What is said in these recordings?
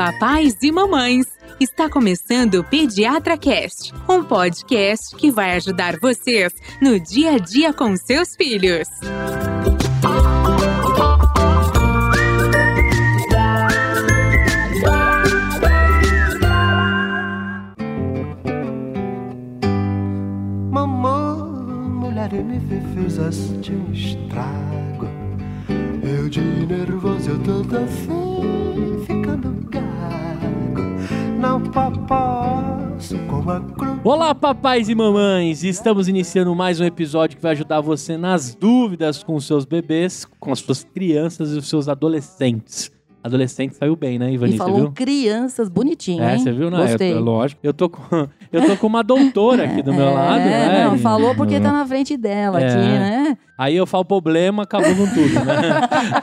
papais e mamães! Está começando o Pediatra Cast, um podcast que vai ajudar vocês no dia a dia com seus filhos. Mamãe, mulher me fizeste um estrago. Eu de nervoso, eu todo assim, A. Olá, papais e mamães! Estamos iniciando mais um episódio que vai ajudar você nas dúvidas com seus bebês, com as suas crianças e os seus adolescentes. Adolescente saiu bem, né, Ivani? E falou viu? criança bonitinho, É, hein? você viu, né? Gostei. É, lógico. Eu tô, com, eu tô com uma doutora aqui do meu É, lado, né? Não, falou porque tá na frente dela É. aqui, né? Aí eu falo problema, acabou com tudo, né?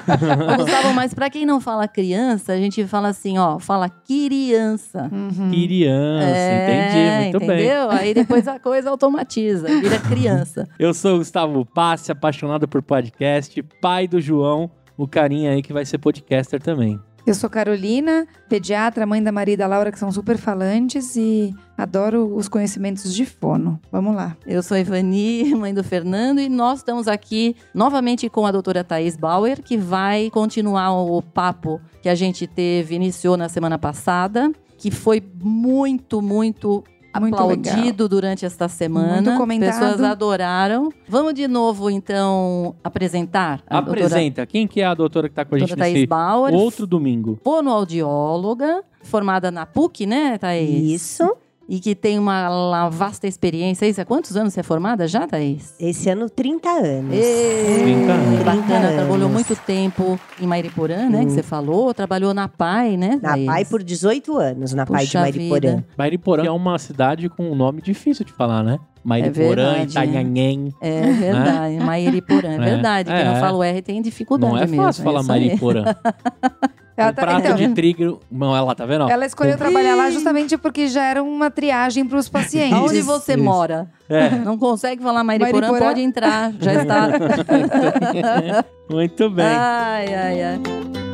Gustavo, mas pra quem não fala criança, a gente fala assim, ó, fala criança. Criança, É, entendi, muito bem. entendeu? Aí depois a coisa automatiza, vira criança. Eu sou o Gustavo Passe, apaixonado por podcast, pai do João, o carinha aí que vai ser podcaster também. Eu sou Carolina, pediatra, mãe da Maria e da Laura, que são super falantes e adoro os conhecimentos de fono. Vamos lá. Eu sou a Ivani, mãe do Fernando, e nós estamos aqui novamente com a doutora Thaís Bauer, que vai continuar o papo que a gente teve, iniciou na semana passada, que foi muito, muito Muito aplaudido durante esta semana. Muito comentado. Pessoas adoraram. Vamos de novo, então, apresentar a Apresenta, quem que é a doutora que tá com a gente doutora, doutora nesse Thaís Bauer, outro domingo? fonoaudióloga, formada na PUC, né, Thaís? Isso. E que tem uma vasta experiência. Isso, há quantos anos você é formada já, Thaís? Esse ano, 30 anos. Ê, Trinta anos. que bacana, 30 trabalhou anos. muito tempo em Mairiporã, né? Que você falou, trabalhou na PAI, né? Na Thaís? PAI por 18 anos, na PAI de Puxa Mariporã. vida. Mairiporã é uma cidade com um nome difícil de falar, né? Mairiporã, verdade, Itanhanhen. É verdade, Mairiporã, é É, verdade. Quem é. não fala o R tem dificuldade Não é mesmo. fácil falar isso aí. Mairiporã. Ela um tá- prato então, de trigo. Não, ela tá vendo? ela escolheu Com- trabalhar lá justamente porque já era uma triagem para os pacientes. Aonde você Isso. mora? É. Não consegue falar Mairiporã? Mairiporã? Pode entrar, já está. Muito bem. ai, ai, ai.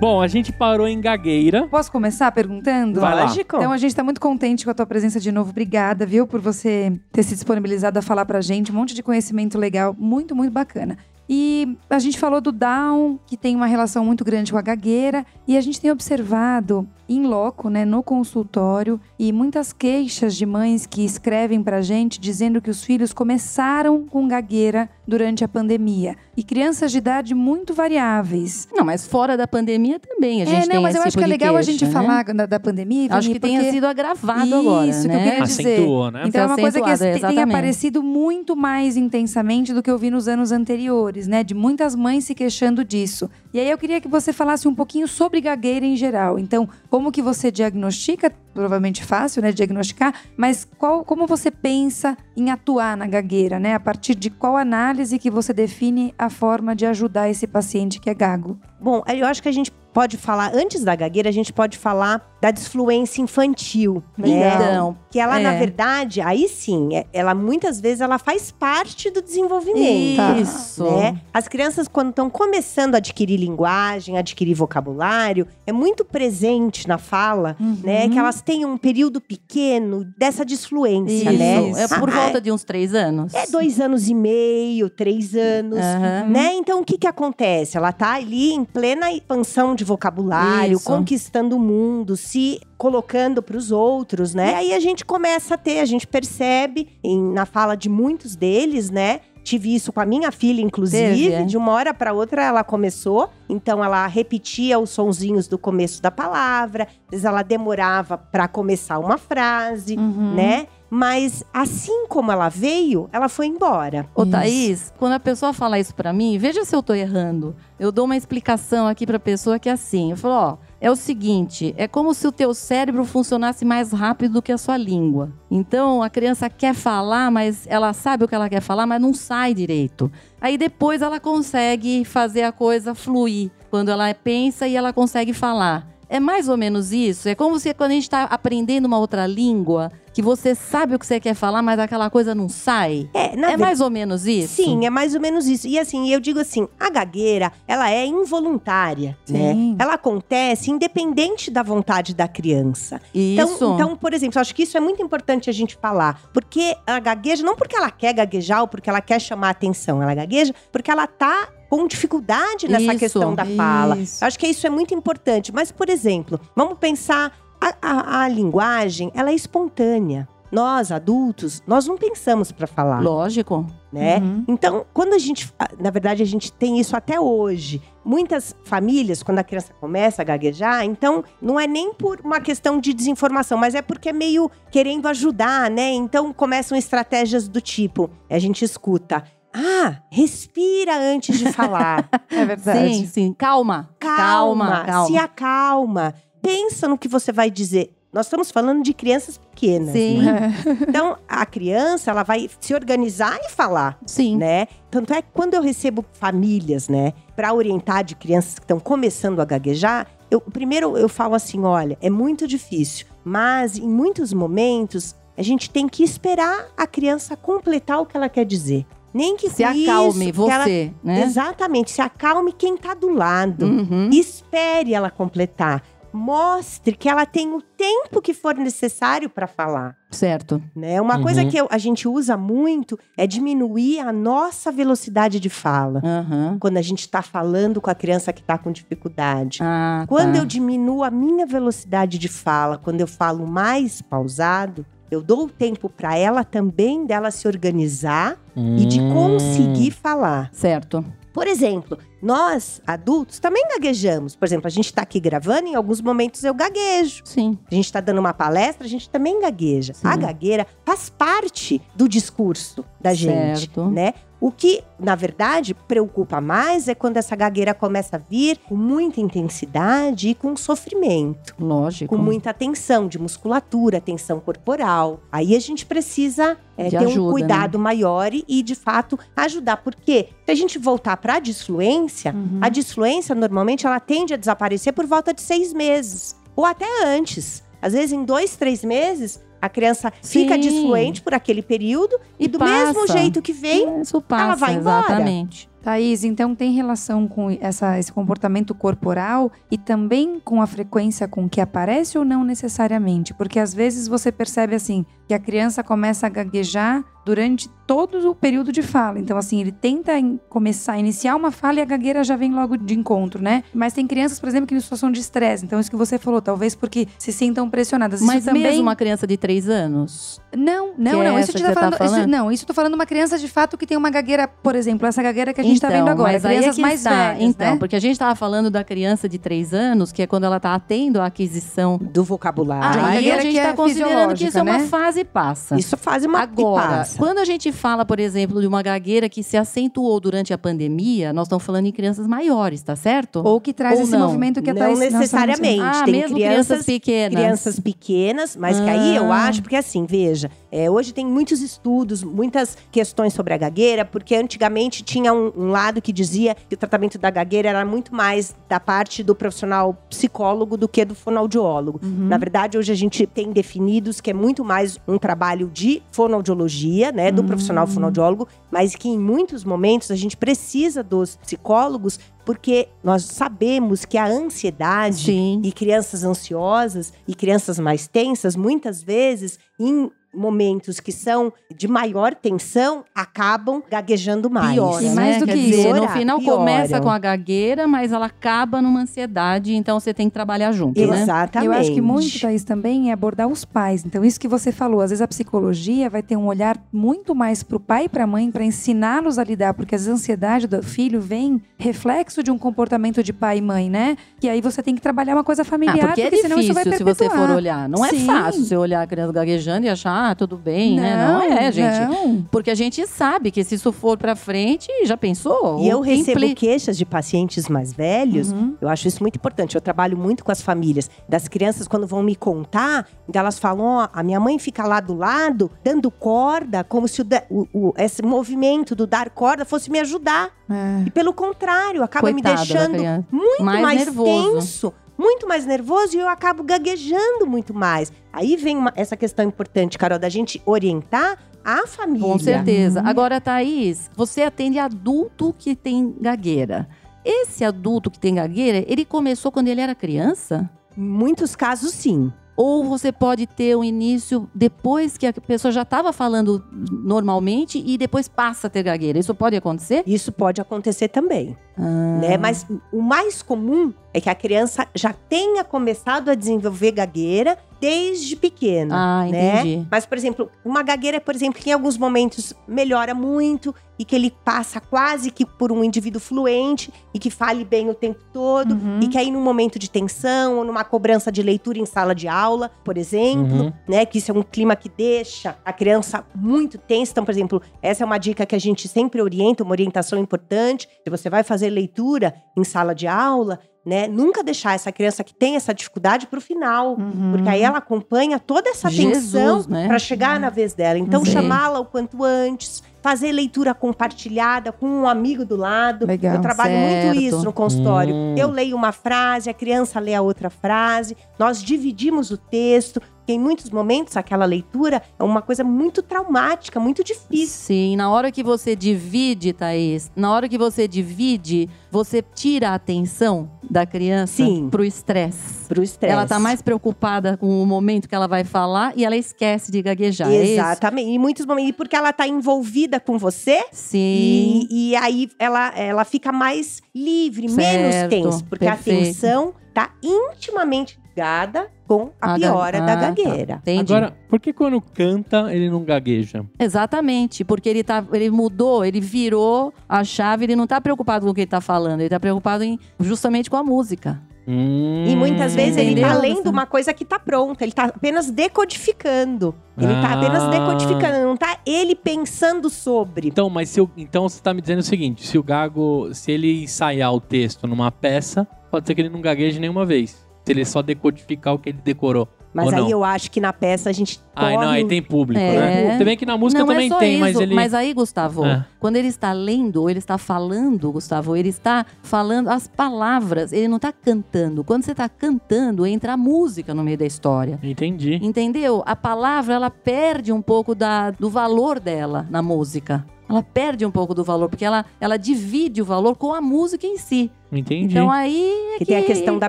Bom, a gente parou em gagueira. Posso começar perguntando? Vai lá. Lógico. Então a gente tá muito contente com a tua presença de novo. Obrigada, viu, por você ter se disponibilizado a falar pra gente. Um monte de conhecimento legal, muito, muito bacana. E a gente falou do Down, que tem uma relação muito grande com a gagueira, e a gente tem observado em loco, né, no consultório, e muitas queixas de mães que escrevem pra gente dizendo que os filhos começaram com gagueira durante a pandemia. E crianças de idade muito variáveis. Não, mas fora da pandemia também a gente é, tem não, mas eu acho que é tipo de legal a queixa, gente né? falar da, da pandemia. Acho que tenha porque- sido agravado Isso agora, que eu né? queria dizer. Acentuou, né? Então é uma coisa que Acentuado, tem- tem exatamente. aparecido muito mais intensamente do que eu vi nos anos anteriores, né? De muitas mães se queixando disso. E aí eu queria que você falasse um pouquinho sobre gagueira em geral. Então, como que você diagnostica? Provavelmente fácil, né? Diagnosticar. Mas qual, como você pensa em atuar na gagueira, né? A partir de qual análise que você define a forma de ajudar esse paciente que é gago? Bom, eu acho que a gente pode falar, antes da gagueira, a gente pode falar da disfluência infantil. né? Então, Que ela, na É. verdade, aí sim, é- ela muitas vezes ela faz parte do desenvolvimento. Isso. né? As crianças, quando estão começando a adquirir linguagem, adquirir vocabulário, é muito presente na fala, né? Que elas têm um período pequeno dessa disfluência, Isso. né? É por Ah, volta de uns três anos. É dois anos e meio, três anos, Aham. né? Então, o que que acontece? Ela tá ali plena expansão de vocabulário, Isso. conquistando o mundo, se colocando para os outros, né? E aí a gente começa a ter, a gente percebe em- na fala de muitos deles, né? Tive isso com a minha filha, inclusive. Teve? De uma hora para outra ela começou. Então ela repetia os sonzinhos do começo da palavra. Às vezes ela demorava para começar uma frase, Uhum. né? Mas assim como ela veio, ela foi embora. Ô, Isso. Thaís, quando a pessoa fala isso pra mim, veja se eu tô errando. Eu dou uma explicação aqui pra pessoa que é assim. Eu falo, ó, é o seguinte, é como se o teu cérebro funcionasse mais rápido do que a sua língua. Então, a criança quer falar, mas ela sabe o que ela quer falar, mas não sai direito. Aí depois ela consegue fazer a coisa fluir. Quando ela pensa e ela consegue falar. É mais ou menos isso. É como se quando a gente tá aprendendo uma outra língua, que você sabe o que você quer falar, mas aquela coisa não sai. É, É mais ou menos isso? Sim, é mais ou menos isso. E assim, eu digo assim, a gagueira, ela é involuntária, né? Sim. Ela acontece independente da vontade da criança. Então, Isso. então, por exemplo, eu acho que isso é muito importante a gente falar. Porque ela gagueja, não porque ela quer gaguejar ou porque ela quer chamar atenção. Ela gagueja porque ela tá com dificuldade nessa Isso, questão da fala. isso. Acho que isso é muito importante. Mas, por exemplo, vamos pensar a, a- a linguagem, ela é espontânea. Nós, adultos, nós não pensamos para falar Lógico. né? Uhum. Então, quando a gente, na verdade, a gente tem isso até hoje. Muitas famílias, quando a criança começa a gaguejar, então não é nem por uma questão de desinformação, mas é porque é meio querendo ajudar, né? Então começam estratégias do tipo, a gente escuta, ah, respira antes de falar. É verdade. Sim, sim. Calma. calma, Calma, calma. se acalma, pensa no que você vai dizer. Nós estamos falando de crianças pequenas, Sim. né? Então, a criança, ela vai se organizar e falar Sim. né? Tanto é que quando eu recebo famílias, né, para orientar de crianças que estão começando a gaguejar, eu primeiro eu falo assim, olha, é muito difícil, mas em muitos momentos a gente tem que esperar a criança completar o que ela quer dizer. Nem que Se com isso, acalme que ela- você, né? Exatamente, se acalme quem tá do lado. Uhum. Espere ela completar. Mostre que ela tem o tempo que for necessário para falar. Certo. Né? Uma Uhum. coisa que eu- a gente usa muito é diminuir a nossa velocidade de fala. Aham. Quando a gente está falando com a criança que está com dificuldade. Ah, Quando tá. eu diminuo a minha velocidade de fala, quando eu falo mais pausado, eu dou o tempo para ela também dela se organizar e de Hum. conseguir falar. Certo. Por exemplo, nós, adultos, também gaguejamos. Por exemplo, a gente está aqui gravando, em alguns momentos eu gaguejo. Sim. A gente está dando uma palestra, a gente também gagueja. Sim. A gagueira faz parte do discurso da gente, Certo. né? O que, na verdade, preocupa mais é quando essa gagueira começa a vir com muita intensidade e com sofrimento, Lógico. com muita tensão de musculatura, tensão corporal. Aí a gente precisa é, ter ajuda, um né? cuidado maior e, e, de fato, ajudar. Porque se a gente voltar para a disfluência, Uhum. a disfluência, normalmente, ela tende a desaparecer por volta de seis meses. Ou até antes. Às vezes, em dois, três meses, a criança fica Sim. disfluente por aquele período. E, E do passa. mesmo jeito que vem, Isso passa, vai embora. exatamente. Thaís, então tem relação com essa, esse comportamento corporal e também com a frequência com que aparece ou não necessariamente? Porque às vezes você percebe assim que a criança começa a gaguejar durante todo o período de fala. Então, assim, ele tenta começar a iniciar uma fala e a gagueira já vem logo de encontro, né? Mas tem crianças, por exemplo, que em situação de estresse. Então, isso que você falou, talvez porque se sintam pressionadas. Isso Mas também... mesmo uma criança de três anos? Não, não, Que é não. Isso que tá tá falando, isso- não, isso eu tô falando uma criança de fato que tem uma gagueira, por exemplo, essa gagueira que a gente tá então, vendo agora. mas aí é crianças que mais está. velhas, Então, né? porque a gente estava falando da criança de três anos, que é quando ela está tendo a aquisição. do vocabulário. Ah, aí gagueira a gente que é está considerando que isso é uma fisiológica, fase e passa. Isso faz uma Agora, passa. quando a gente fala, por exemplo, de uma gagueira que se acentuou durante a pandemia, nós estamos falando em crianças maiores, tá certo? Ou que traz Ou esse não. movimento que a Não necessariamente. ah, tem mesmo crianças- crianças pequenas. Crianças pequenas, mas que aí eu Ah. acho, porque assim, veja, é, hoje tem muitos estudos, muitas questões sobre a gagueira, porque antigamente tinha um, um lado que dizia que o tratamento da gagueira era muito mais da parte do profissional psicólogo do que do fonoaudiólogo. Uhum. Na verdade, hoje a gente tem definidos que é muito mais um trabalho de fonoaudiologia, né, do Hum. profissional fonoaudiólogo, mas que em muitos momentos a gente precisa dos psicólogos porque nós sabemos que a ansiedade Sim. e crianças ansiosas e crianças mais tensas, muitas vezes, em momentos que são de maior tensão, acabam gaguejando mais. Piora, E né? mais do Quer que dizer, isso. no final Pioram. começa com a gagueira, mas ela acaba numa ansiedade, então você tem que trabalhar junto, né? Exatamente. Eu acho que muito, Thaís, também é abordar os pais. Então, isso que você falou, às vezes a psicologia vai ter um olhar muito mais para o pai e para a mãe para ensiná-los a lidar, porque às vezes a ansiedade do filho vem reflexo de um comportamento de pai e mãe, né? Que aí você tem que trabalhar uma coisa familiar, Ah, porque é senão isso vai difícil se você perpetuar. for olhar. Não é Sim. fácil você olhar a criança gaguejando e achar, ah, tudo bem, né? Não é, gente. Não. Porque a gente sabe que se isso for pra frente, já pensou? E eu recebo queixas de pacientes mais velhos. Uhum. Eu acho isso muito importante. Eu trabalho muito com as famílias. Das crianças, quando vão me contar, elas falam: ó, a minha mãe fica lá do lado, dando corda, como se o, o- o- esse movimento do dar corda fosse me ajudar. É. E pelo contrário, acaba Coitada me deixando muito Mais mais, nervoso. tenso. Muito mais nervoso e eu acabo gaguejando muito mais. Aí vem uma- essa questão importante, Carol, da gente orientar a família. Com certeza. Uhum. Agora, Thaís, você atende adulto que tem gagueira. Esse adulto que tem gagueira, ele começou quando ele era criança? Em muitos casos, sim. Ou você pode ter um início depois que a pessoa já estava falando normalmente e depois passa a ter gagueira. Isso pode acontecer? Isso pode acontecer também. Ah, né? Mas o mais comum é que a criança já tenha começado a desenvolver gagueira desde pequena. Ah, né? entendi. Mas, por exemplo, uma gagueira, por exemplo, que em alguns momentos melhora muito e que ele passa quase que por um indivíduo fluente e que fale bem o tempo todo Uhum. e que aí num momento de tensão ou numa cobrança de leitura em sala de aula, por exemplo, Uhum. né, que isso é um clima que deixa a criança muito tensa. Então, por exemplo, essa é uma dica que a gente sempre orienta, uma orientação importante. Se você vai fazer leitura em sala de aula, né, nunca deixar essa criança que tem essa dificuldade para o final. Uhum. Porque aí ela acompanha toda essa tensão né? para chegar na vez dela. Então, chamá-la o quanto antes, fazer leitura compartilhada com um amigo do lado. Legal. Eu trabalho Certo. muito isso no consultório. Hum. Eu leio uma frase, a criança lê a outra frase, nós dividimos o texto. Porque em muitos momentos aquela leitura é uma coisa muito traumática, muito difícil. Sim, na hora que você divide, Thaís, na hora que você divide, você tira a atenção da criança Sim. pro estresse. Pro estresse. Ela tá mais preocupada com o momento que ela vai falar e ela esquece de gaguejar. é? Exatamente. Em muitos momentos. E porque ela tá envolvida com você. Sim. E, e aí ela, ela fica mais livre, menos Certo, tensa. Porque perfeito. a tensão tá intimamente ligada com a, A ga- piora da Ah, tá. gagueira. Entendi. Agora, por que quando canta ele não gagueja? Exatamente, porque ele, tá, ele mudou, ele virou a chave, ele não tá preocupado com o que ele tá falando, ele tá preocupado em, justamente com a música. Hum. E muitas vezes ele tá Entendeu? lendo uma coisa que tá pronta, ele tá apenas decodificando. Ele tá apenas Ah. decodificando, não tá ele pensando sobre. Então, mas se eu, então você tá me dizendo o seguinte: se o Gago, se ele ensaiar o texto numa peça, pode ser que ele não gagueje nenhuma vez. Se ele só decodificar o que ele decorou. Mas Ou aí não? eu acho que na peça a gente Ah, não, aí corre- tem público, É. né? Se bem que na música não também é só tem, isso, mas ele. aí, Gustavo, É. quando ele está lendo, ou ele está falando, Gustavo, ele está falando as palavras, ele não está cantando. Quando você está cantando, entra a música no meio da história. Entendi. Entendeu? A palavra, ela perde um pouco da, do valor dela na música. Ela perde um pouco do valor, porque ela, ela divide o valor com a música em si. Entendi. Então aí é que tem a questão da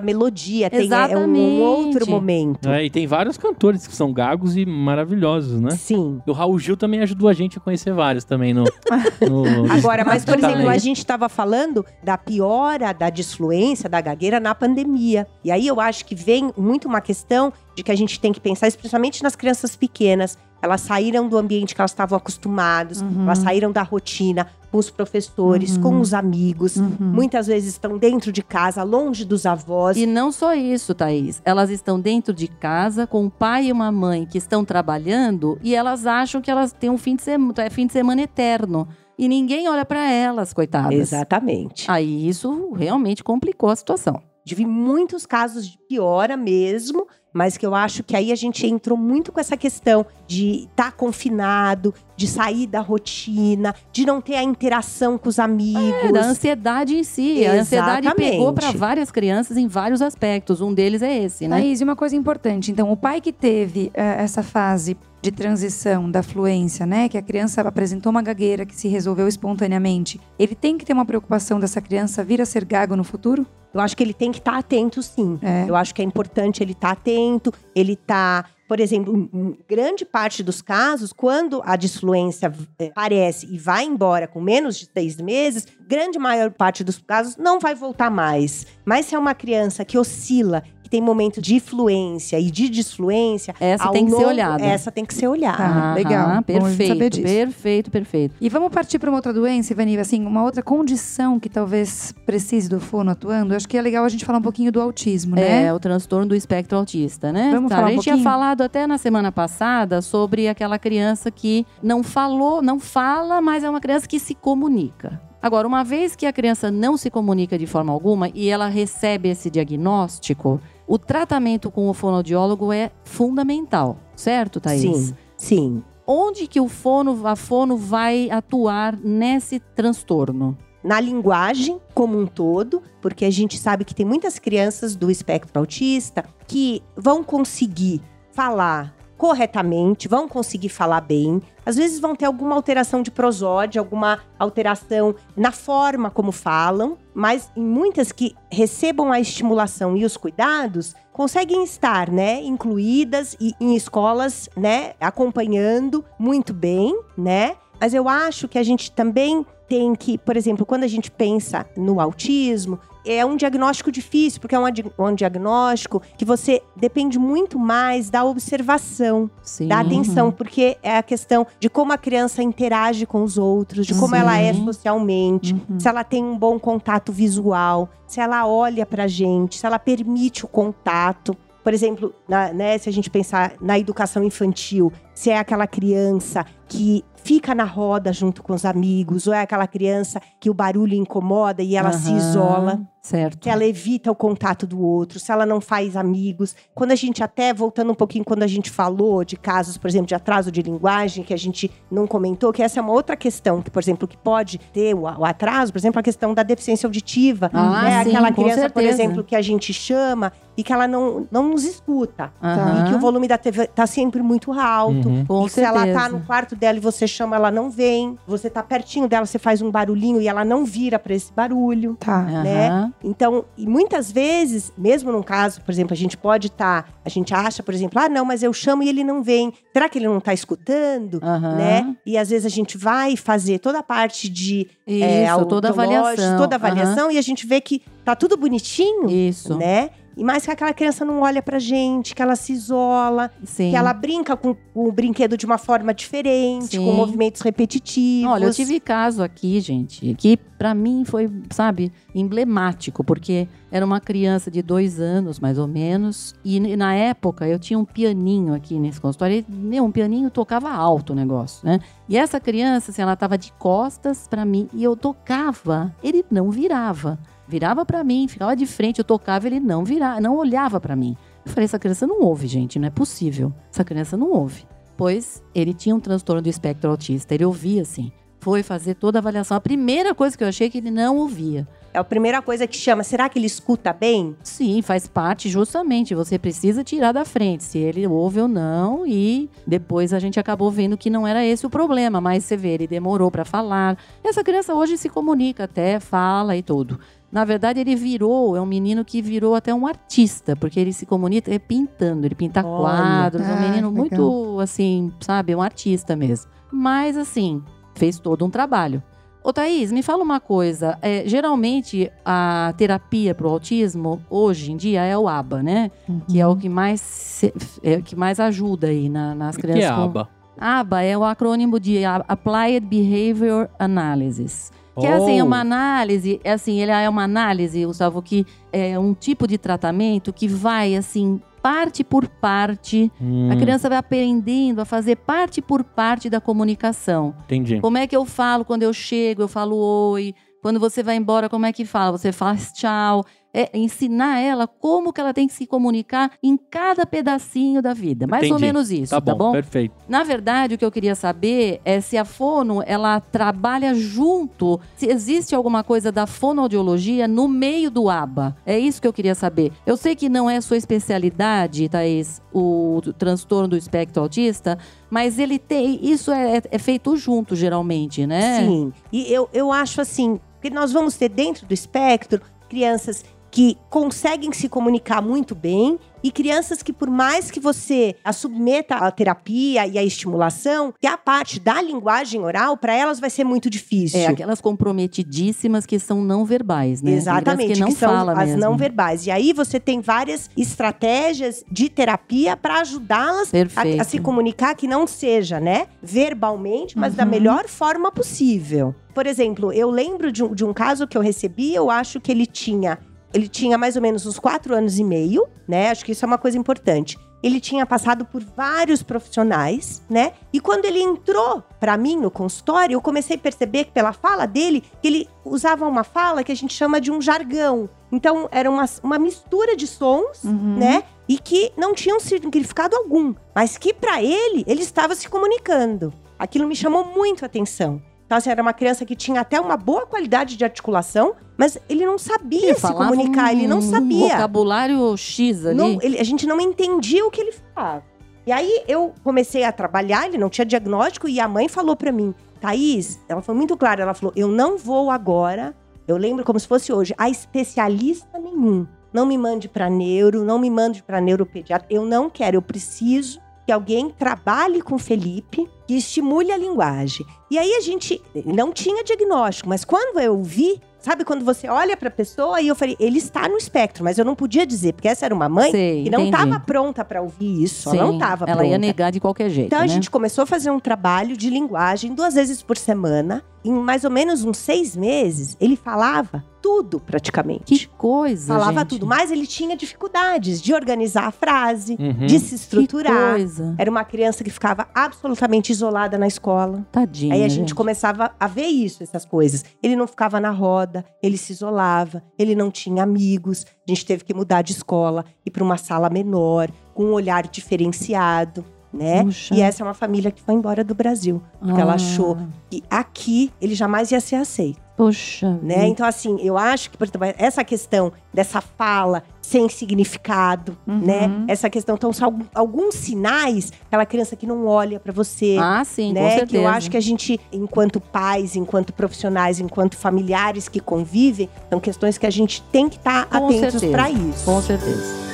melodia, tem é um, Exatamente. outro momento. É, e tem vários cantores que são gagos e maravilhosos, né? Sim. O Raul Gil também ajudou a gente a conhecer vários também no. no- Agora, mas por exemplo, a gente estava falando da piora da disfluência, da gagueira na pandemia. E aí eu acho que vem muito uma questão de que a gente tem que pensar, especialmente nas crianças pequenas. Elas saíram do ambiente que elas estavam acostumados, elas saíram da rotina com os professores, com os amigos. Muitas vezes estão dentro de casa, longe dos avós. E não só isso, Thaís. Elas estão dentro de casa com um pai e uma mãe que estão trabalhando e elas acham que elas têm um fim de semana, é fim de semana eterno. E ninguém olha para elas, coitadas. Exatamente. Aí isso realmente complicou a situação. Tive muitos casos de piora mesmo, mas que eu acho que aí a gente entrou muito com essa questão de estar confinado, de sair da rotina, de não ter a interação com os amigos. É, da ansiedade em si. A ansiedade Exatamente. pegou para várias crianças em vários aspectos. Um deles é esse, né? Thaís, e uma coisa importante. Então, o pai que teve eh, essa fase de transição da fluência, né? Que a criança apresentou uma gagueira que se resolveu espontaneamente. Ele tem que ter uma preocupação dessa criança vir a ser gago no futuro? Eu acho que ele tem que estar atento, sim. É. Eu acho que é importante ele estar atento, ele tá, por exemplo, em- em grande parte dos casos, quando a disfluência eh, aparece e vai embora com menos de seis meses, grande maior parte dos casos não vai voltar mais. Mas se é uma criança que oscila, que tem momento de fluência e de disfluência, Essa tem que ser longo- olhada. Essa tem que ser olhada. Tá. legal. Bom a gente Perfeito, saber disso. perfeito, perfeito. E vamos partir para uma outra doença, Ivani, assim, uma outra condição que talvez precise do fono atuando. Acho que é legal a gente falar um pouquinho do autismo, né? É, o transtorno do espectro autista, né? Vamos falar a um gente tinha pouquinho? falado até na semana passada sobre aquela criança que não falou, não fala, mas é uma criança que se comunica. Agora, uma vez que a criança não se comunica de forma alguma e ela recebe esse diagnóstico, o tratamento com o fonoaudiólogo é fundamental, certo, Thaís? Sim, sim. Onde que o fono, a fono vai atuar nesse transtorno? na linguagem como um todo, porque a gente sabe que tem muitas crianças do espectro autista que vão conseguir falar corretamente, vão conseguir falar bem. Às vezes vão ter alguma alteração de prosódia, alguma alteração na forma como falam, mas em muitas que recebam a estimulação e os cuidados, conseguem estar, né, incluídas e em escolas, né, acompanhando muito bem, né? Mas eu acho que a gente também tem que, por exemplo, quando a gente pensa no autismo, é um diagnóstico difícil, porque é um, um diagnóstico que você depende muito mais da observação, Sim. da atenção, porque é a questão de como a criança interage com os outros, de como ela é Sim. socialmente, Uhum. se ela tem um bom contato visual, se ela olha pra gente, se ela permite o contato. Por exemplo, na- né, se a gente pensar na educação infantil, se é aquela criança que fica na roda junto com os amigos, ou é aquela criança que o barulho incomoda e ela se Aham, isola, Certo. se ela evita o contato do outro, se ela não faz amigos. Quando a gente até, voltando um pouquinho, quando a gente falou de casos, por exemplo, de atraso de linguagem, que a gente não comentou, que essa é uma outra questão, que, por exemplo, que pode ter o, atraso, por exemplo, a questão da deficiência auditiva. Ah, né? sim, Aquela criança, por certeza. exemplo, que a gente chama e que ela não, não nos escuta. Aham. E que o volume da TV tá sempre muito alto. Uhum. E se ela tá certeza. no quarto dela e você chama, ela não vem. Você tá pertinho dela, você faz um barulhinho e ela não vira pra esse barulho. Tá. né? Aham. Então, e muitas vezes, mesmo num caso, por exemplo, a gente pode estar, a gente acha, por exemplo, ah, não, mas eu chamo e ele não vem. Será que ele não tá escutando? Aham. Né? E às vezes a gente vai fazer toda a parte de Isso, é, toda avaliação. toda avaliação e a gente vê que tá tudo bonitinho. Isso. né? E mais que aquela criança não olha pra gente, que ela se isola, Sim. que ela brinca com o brinquedo de uma forma diferente, Sim. com movimentos repetitivos. Olha, eu tive caso aqui, gente, que pra mim foi, sabe, emblemático, porque era uma criança de dois anos, mais ou menos, e na época eu tinha um pianinho aqui nesse consultório, e, meu, um pianinho tocava alto o negócio, né? E essa criança, assim, ela tava de costas pra mim e eu tocava, ele não virava. Virava pra mim, ficava de frente, eu tocava, ele não virava, não olhava pra mim. Eu falei, essa criança não ouve, gente, não é possível. Essa criança não ouve. Pois ele tinha um transtorno do espectro autista, ele ouvia assim. Foi fazer toda a avaliação. A primeira coisa que eu achei é que ele não ouvia. É a primeira coisa que chama. Será que ele escuta bem? Sim, faz parte justamente. Você precisa tirar da frente se ele ouve ou não. E depois a gente acabou vendo que não era esse o problema. Mas você vê, ele demorou para falar. Essa criança hoje se comunica até, fala e tudo. Na verdade, ele virou, é um menino que virou até um artista, porque ele se comunica é pintando, ele pinta Olha. quadros, é um Ah, menino muito, assim, sabe, um artista mesmo. Mas, assim, fez todo um trabalho. Ô, Thaís, me fala uma coisa. É, geralmente, a terapia para o autismo, hoje em dia, é o ABA, né? Que é o que mais, é, que mais ajuda aí na- nas O que crianças. é com- aba? ABA é o acrônimo de Applied Behavior Analysis. Que é assim, é uma Oh. análise, é assim, ele é uma análise, Gustavo, que é um tipo de tratamento que vai, assim, parte por parte. Hum, A criança vai aprendendo a fazer parte por parte da comunicação. Entendi. Como é que eu falo quando eu chego? Eu falo oi. Quando você vai embora, como é que fala? Você faz tchau. É ensinar ela como que ela tem que se comunicar em cada pedacinho da vida. Mais ou Entendi. menos isso, Tá tá bom, bom? perfeito. Na verdade, o que eu queria saber é se a fono, ela trabalha junto, se existe alguma coisa da fonoaudiologia no meio do ABA. É isso que eu queria saber. Eu sei que não é sua especialidade, Thaís, o transtorno do espectro autista, mas ele tem, isso é, é feito junto, geralmente, né? Sim. E eu, eu acho assim, que nós vamos ter dentro do espectro crianças que conseguem se comunicar muito bem e crianças que, por mais que você a submeta à terapia e à estimulação, que a parte da linguagem oral, para elas vai ser muito difícil. É, aquelas comprometidíssimas que são não verbais, né? Exatamente, que não são fala as mesmo. não verbais. E aí você tem várias estratégias de terapia para ajudá-las a, a se comunicar que não seja, né, verbalmente, mas da Uhum. melhor forma possível. Por exemplo, eu lembro de um, de um caso que eu recebi, eu acho que ele tinha ele tinha mais ou menos uns quatro anos e meio, né? Acho que isso é uma coisa importante. Ele tinha passado por vários profissionais, né? E quando ele entrou para mim no consultório, eu comecei a perceber que pela fala dele, que ele usava uma fala que a gente chama de um jargão. Então, era uma, uma mistura de sons, Uhum. né? E que não tinham significado algum, mas que para ele, ele estava se comunicando. Aquilo me chamou muito a atenção. Então, assim, era uma criança que tinha até uma boa qualidade de articulação, mas ele não sabia se comunicar, ele não um sabia. vocabulário X ali. Não, ele- a gente não entendia o que ele falava. E aí eu comecei a trabalhar, ele não tinha diagnóstico, e a mãe falou pra mim, Thaís, ela foi muito clara, ela falou: eu não vou agora, eu lembro como se fosse hoje, a especialista nenhum. Não me mande pra neuro, não me mande pra neuropediatra. Eu não quero, eu preciso que alguém trabalhe com o Felipe, que estimule a linguagem. E aí a gente não tinha diagnóstico, mas quando eu vi, sabe quando você olha pra pessoa e eu falei, ele está no espectro, mas eu não podia dizer, porque essa era uma mãe Sei, que não estava pronta pra ouvir isso, Sim, ela não estava Ela pronta. ia negar de qualquer jeito, Então a né? gente começou a fazer um trabalho de linguagem duas vezes por semana. Em mais ou menos uns seis meses, ele falava tudo praticamente. Que coisa, falava gente. tudo, mas ele tinha dificuldades de organizar a frase, Uhum. de se Que estruturar. coisa. Era uma criança que ficava absolutamente isolada na escola. Tadinha, Aí a gente começava a ver isso, essas coisas. Ele não ficava na roda, ele se isolava, ele não tinha amigos. A gente teve que mudar de escola, ir para uma sala menor, com um olhar diferenciado, né? Puxa. E essa é uma família que foi embora do Brasil, porque ela Ah, achou que aqui ele jamais ia ser aceito, Poxa. né? Então assim, eu acho que, por exemplo, essa questão dessa fala sem significado, Uhum. né? Essa questão, então, são alguns sinais, aquela criança que não olha para você, Ah, sim, com né? certeza. Que eu acho que a gente, enquanto pais, enquanto profissionais, enquanto familiares que convivem, são questões que a gente tem que estar Com atentos para isso. Com certeza.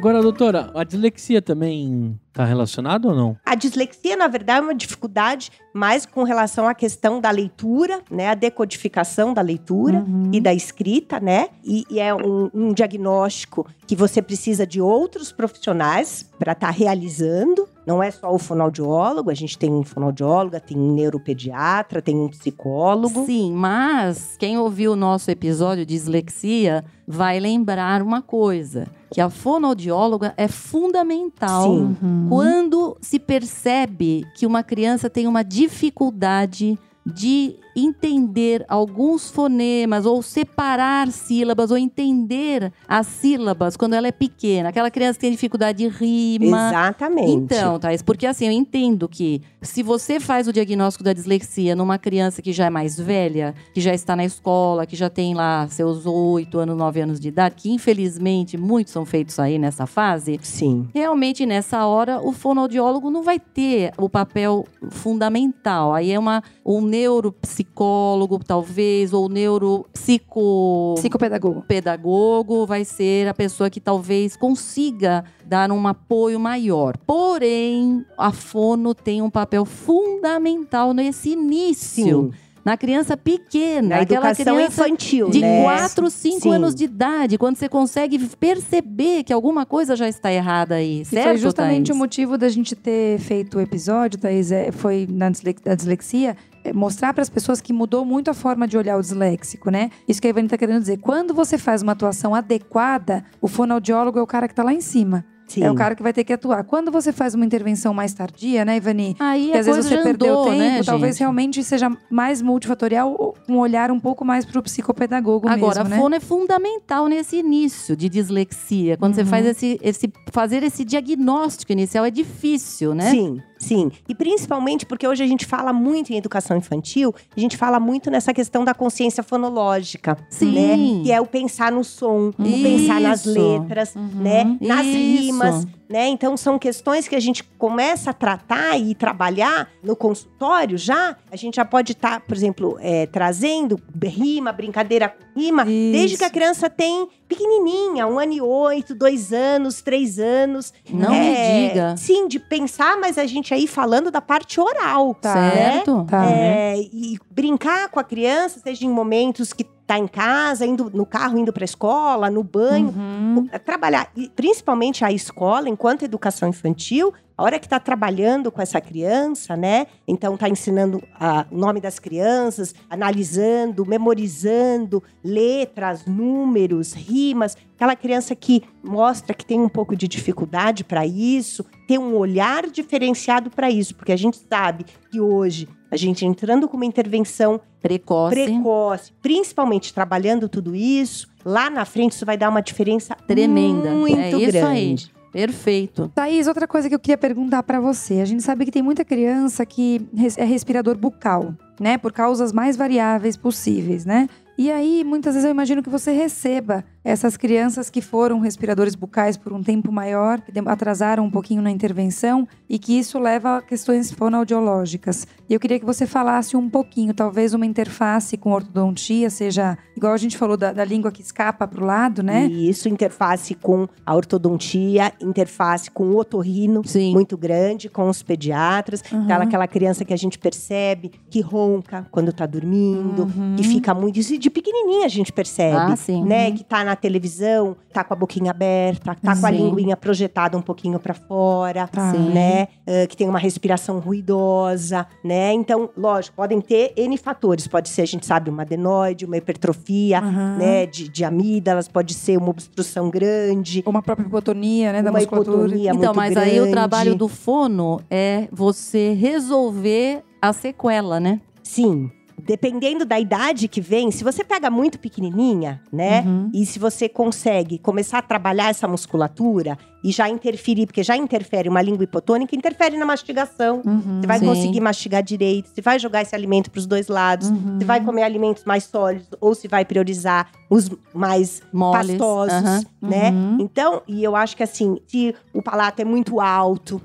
Agora, doutora, a dislexia também tá relacionada ou não? A dislexia, na verdade, é uma dificuldade mais com relação à questão da leitura, né? A decodificação da leitura Uhum. e da escrita, né? E, e é um, um diagnóstico que você precisa de outros profissionais para estar realizando. Não é só o fonoaudiólogo, a gente tem um fonoaudióloga, tem um neuropediatra, tem um psicólogo. Sim, mas quem ouviu o nosso episódio de dislexia vai lembrar uma coisa, que a fonoaudióloga é fundamental Sim. Uhum. quando se percebe que uma criança tem uma dificuldade de entender alguns fonemas ou separar sílabas ou entender as sílabas quando ela é pequena. Aquela criança que tem dificuldade de rima. Exatamente. Então, Thais, porque assim, eu entendo que se você faz o diagnóstico da dislexia numa criança que já é mais velha, que já está na escola, que já tem lá seus oito anos, nove anos de idade, que infelizmente muitos são feitos aí nessa fase, Sim. realmente nessa hora o fonoaudiólogo não vai ter o papel fundamental. Aí é uma um neuropsicólogo, talvez, ou neuropsico Psicopedagogo. pedagogo vai ser a pessoa que talvez consiga dar um apoio maior. Porém, a fono tem um papel fundamental nesse início. Sim. Na criança pequena, Na aquela educação criança infantil, de né? 4, 5 Sim. anos de idade, quando você consegue perceber que alguma coisa já está errada aí, E certo, foi justamente Thaís? o motivo da gente ter feito o episódio, Thaís, é, foi na dislexia, é, mostrar para as pessoas que mudou muito a forma de olhar o disléxico, né? Isso que a Ivani tá querendo dizer. Quando você faz uma atuação adequada, o fonoaudiólogo é o cara que tá lá em cima. Sim. É o cara que vai ter que atuar. Quando você faz uma intervenção mais tardia, né, Ivani? Aí Que a às vezes você perdeu andou, tempo, né, talvez gente? realmente seja mais multifatorial, um olhar um pouco mais pro psicopedagogo Agora, mesmo, a né? fono é fundamental nesse início de dislexia. Quando você Uhum. faz esse, esse. Fazer esse diagnóstico inicial é difícil, né? Sim, sim. E principalmente porque hoje a gente fala muito em educação infantil, a gente fala muito nessa questão da consciência fonológica. Sim. Né? Que é o pensar no som, o pensar nas Isso. letras, Uhum. né? Nas Isso. rimas, né? Então são questões que a gente começa a tratar e trabalhar no consultório já. A gente já pode estar, por exemplo, é, trazendo rima, brincadeira com rima, desde Isso. que a criança tem pequenininha, um ano e oito, dois anos, três anos. Não É, me diga. Sim, de pensar, mas a gente aí falando da parte oral. Tá. né? Certo? Tá. É, e brincar com a criança, seja em momentos que tá em casa, indo no carro, indo para a escola, no banho. Uhum. Trabalhar, e principalmente a escola, enquanto educação infantil, a hora que está trabalhando com essa criança, né? Então tá ensinando ah, o nome das crianças, analisando, memorizando letras, números, rimas. Aquela criança que mostra que tem um pouco de dificuldade para isso, ter um olhar diferenciado para isso, porque a gente sabe que hoje a gente entrando com uma intervenção Precoce. precoce, principalmente trabalhando tudo isso, lá na frente isso vai dar uma diferença Tremenda. muito é isso grande. aí. Perfeito. Thaís, outra coisa que eu queria perguntar pra você. A gente sabe que tem muita criança que res- é respirador bucal, né? Por causas mais variáveis possíveis, né? E aí, muitas vezes eu imagino que você receba essas crianças que foram respiradores bucais por um tempo maior, que atrasaram um pouquinho na intervenção e que isso leva a questões fonoaudiológicas. E eu queria que você falasse um pouquinho, talvez uma interface com ortodontia, seja igual a gente falou da, da língua que escapa pro lado, né? Isso, interface com a ortodontia, interface com o otorrino, Sim. muito grande, com os pediatras. Uhum. Aquela, aquela criança que a gente percebe que ronca quando tá dormindo, que fica muito. Isso de pequenininha a gente percebe. Ah, sim. Né, que tá na televisão, tá com a boquinha aberta, tá com a Sim. linguinha projetada um pouquinho pra fora, Tá. Sim. né? ah, que tem uma respiração ruidosa, né? Então, lógico, podem ter N fatores. Pode ser, a gente sabe, uma adenoide, uma hipertrofia, Aham. né? De, de amígdalas, pode ser uma obstrução grande. Uma própria hipotonia, né? Da Uma musculatura. Então, mas aí o grande. trabalho do fono é você resolver a sequela, né? Sim. Dependendo da idade que vem, se você pega muito pequenininha, né? Uhum. E se você consegue começar a trabalhar essa musculatura e já interferir, porque já interfere uma língua hipotônica, interfere na mastigação. Uhum. Você vai Sim. conseguir mastigar direito, você vai jogar esse alimento para os dois lados, Uhum. você vai comer alimentos mais sólidos ou se vai priorizar os mais Moles. pastosos, né? Uhum. Então, e eu acho que assim, se o palato é muito alto,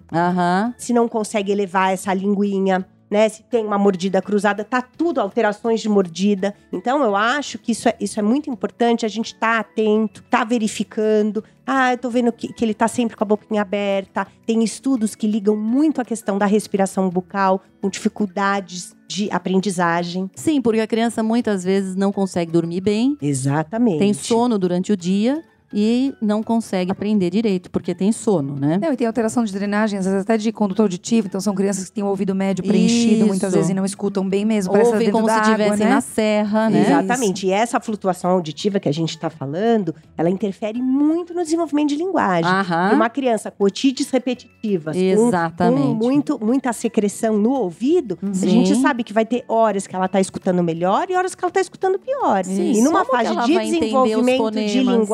se não consegue elevar essa linguinha, né? Se tem uma mordida cruzada, tá tudo alterações de mordida. Então eu acho que isso é, isso é muito importante, a gente tá atento, tá verificando. Ah, eu tô vendo que, que ele tá sempre com a boquinha aberta. Tem estudos que ligam muito a questão da respiração bucal com dificuldades de aprendizagem. Sim, porque a criança muitas vezes não consegue dormir bem, Exatamente. tem sono durante o dia e não consegue aprender direito, porque tem sono, né? Não, e tem alteração de drenagem, às vezes até de conduto auditivo. Então, são crianças que têm o ouvido médio preenchido, Isso. muitas vezes, e não escutam bem mesmo. Parece Ouvem dentro como se estivessem né? na serra, né? Exatamente. E essa flutuação auditiva que a gente está falando, ela interfere muito no desenvolvimento de linguagem. Aham. E uma criança com otites repetitivas, com- Exatamente. com muito, muita secreção no ouvido, a Sim. gente sabe que vai ter horas que ela tá escutando melhor e horas que ela tá escutando pior. Sim. E numa Como fase de desenvolvimento de fonemas?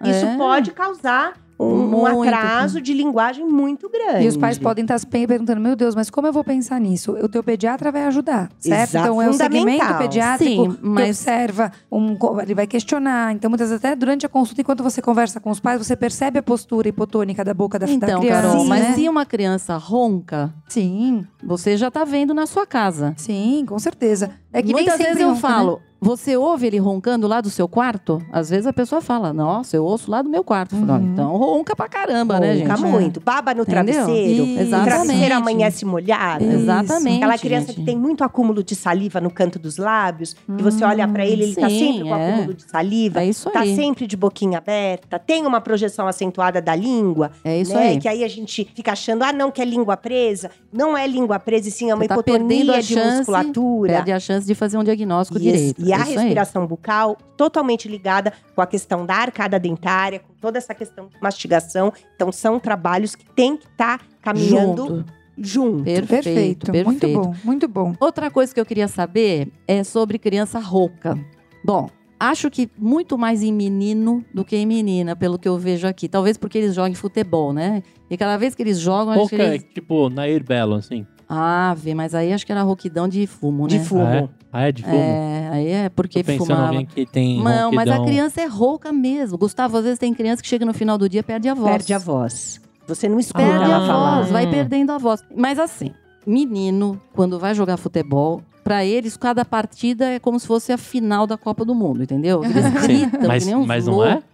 Linguagem, isso É. pode causar um, um Muito. atraso de linguagem muito grande. E os pais podem estar se perguntando, meu Deus, mas como eu vou pensar nisso? O teu pediatra vai ajudar, certo? Exato, Então é o segmento pediátrico Sim, que mas- observa, um, ele vai questionar. Então, muitas vezes, até durante a consulta, enquanto você conversa com os pais, você percebe a postura hipotônica da boca da, da Então, criança. Carol, Sim, mas né? se uma criança ronca, Sim, você já tá vendo na sua casa. sim, com certeza. É que Muitas vezes eu ronca, né? falo, você ouve ele roncando lá do seu quarto? Às vezes a pessoa fala, nossa, eu ouço lá do meu quarto. Eu falo, "Ah, Uhum. então ronca pra caramba, né, Ronca gente? muito. Baba no Entendeu? travesseiro. Isso. O Exatamente. travesseiro amanhece molhado. Exatamente. Aquela criança gente. que tem muito acúmulo de saliva no canto dos lábios, e você olha pra ele, ele tá Hum, sim, sempre com é. acúmulo de saliva, É isso tá aí. sempre de boquinha aberta, tem uma projeção acentuada da língua, É isso né? aí. Que aí a gente fica achando, ah, não, que é língua presa. Não é língua presa, e sim é uma Você tá hipotonia a de chance, musculatura. Perde a chance de fazer um diagnóstico E, direito. e a É isso aí. respiração bucal totalmente ligada com a questão da arcada dentária, com toda essa questão de mastigação. Então, são trabalhos que tem que estar caminhando Junto. junto. Perfeito, Perfeito, perfeito. muito bom, muito bom. Outra coisa que eu queria saber é sobre criança rouca. Bom, acho que muito mais em menino do que em menina, pelo que eu vejo aqui. Talvez porque eles jogam pouquebol, né? E cada vez que eles jogam, acho que Pouca, eles... tipo, Nair Belo, assim. Ah, vê, mas aí acho que era rouquidão de fumo, né? De fumo. Ah, é? Ah, é de fumo? É, aí é porque Tô fumava. alguém que tem Não, mas a criança é rouca mesmo. Gustavo, às vezes tem criança que chega no final do dia e perde a voz. Perde a voz. Você não Perde ela a falar. voz, vai perdendo a voz. Mas assim, menino, quando vai jogar futebol, pra eles, cada partida é como se fosse a final da Copa do Mundo, entendeu? Eles gritam mas, que nem uns mas não loucos.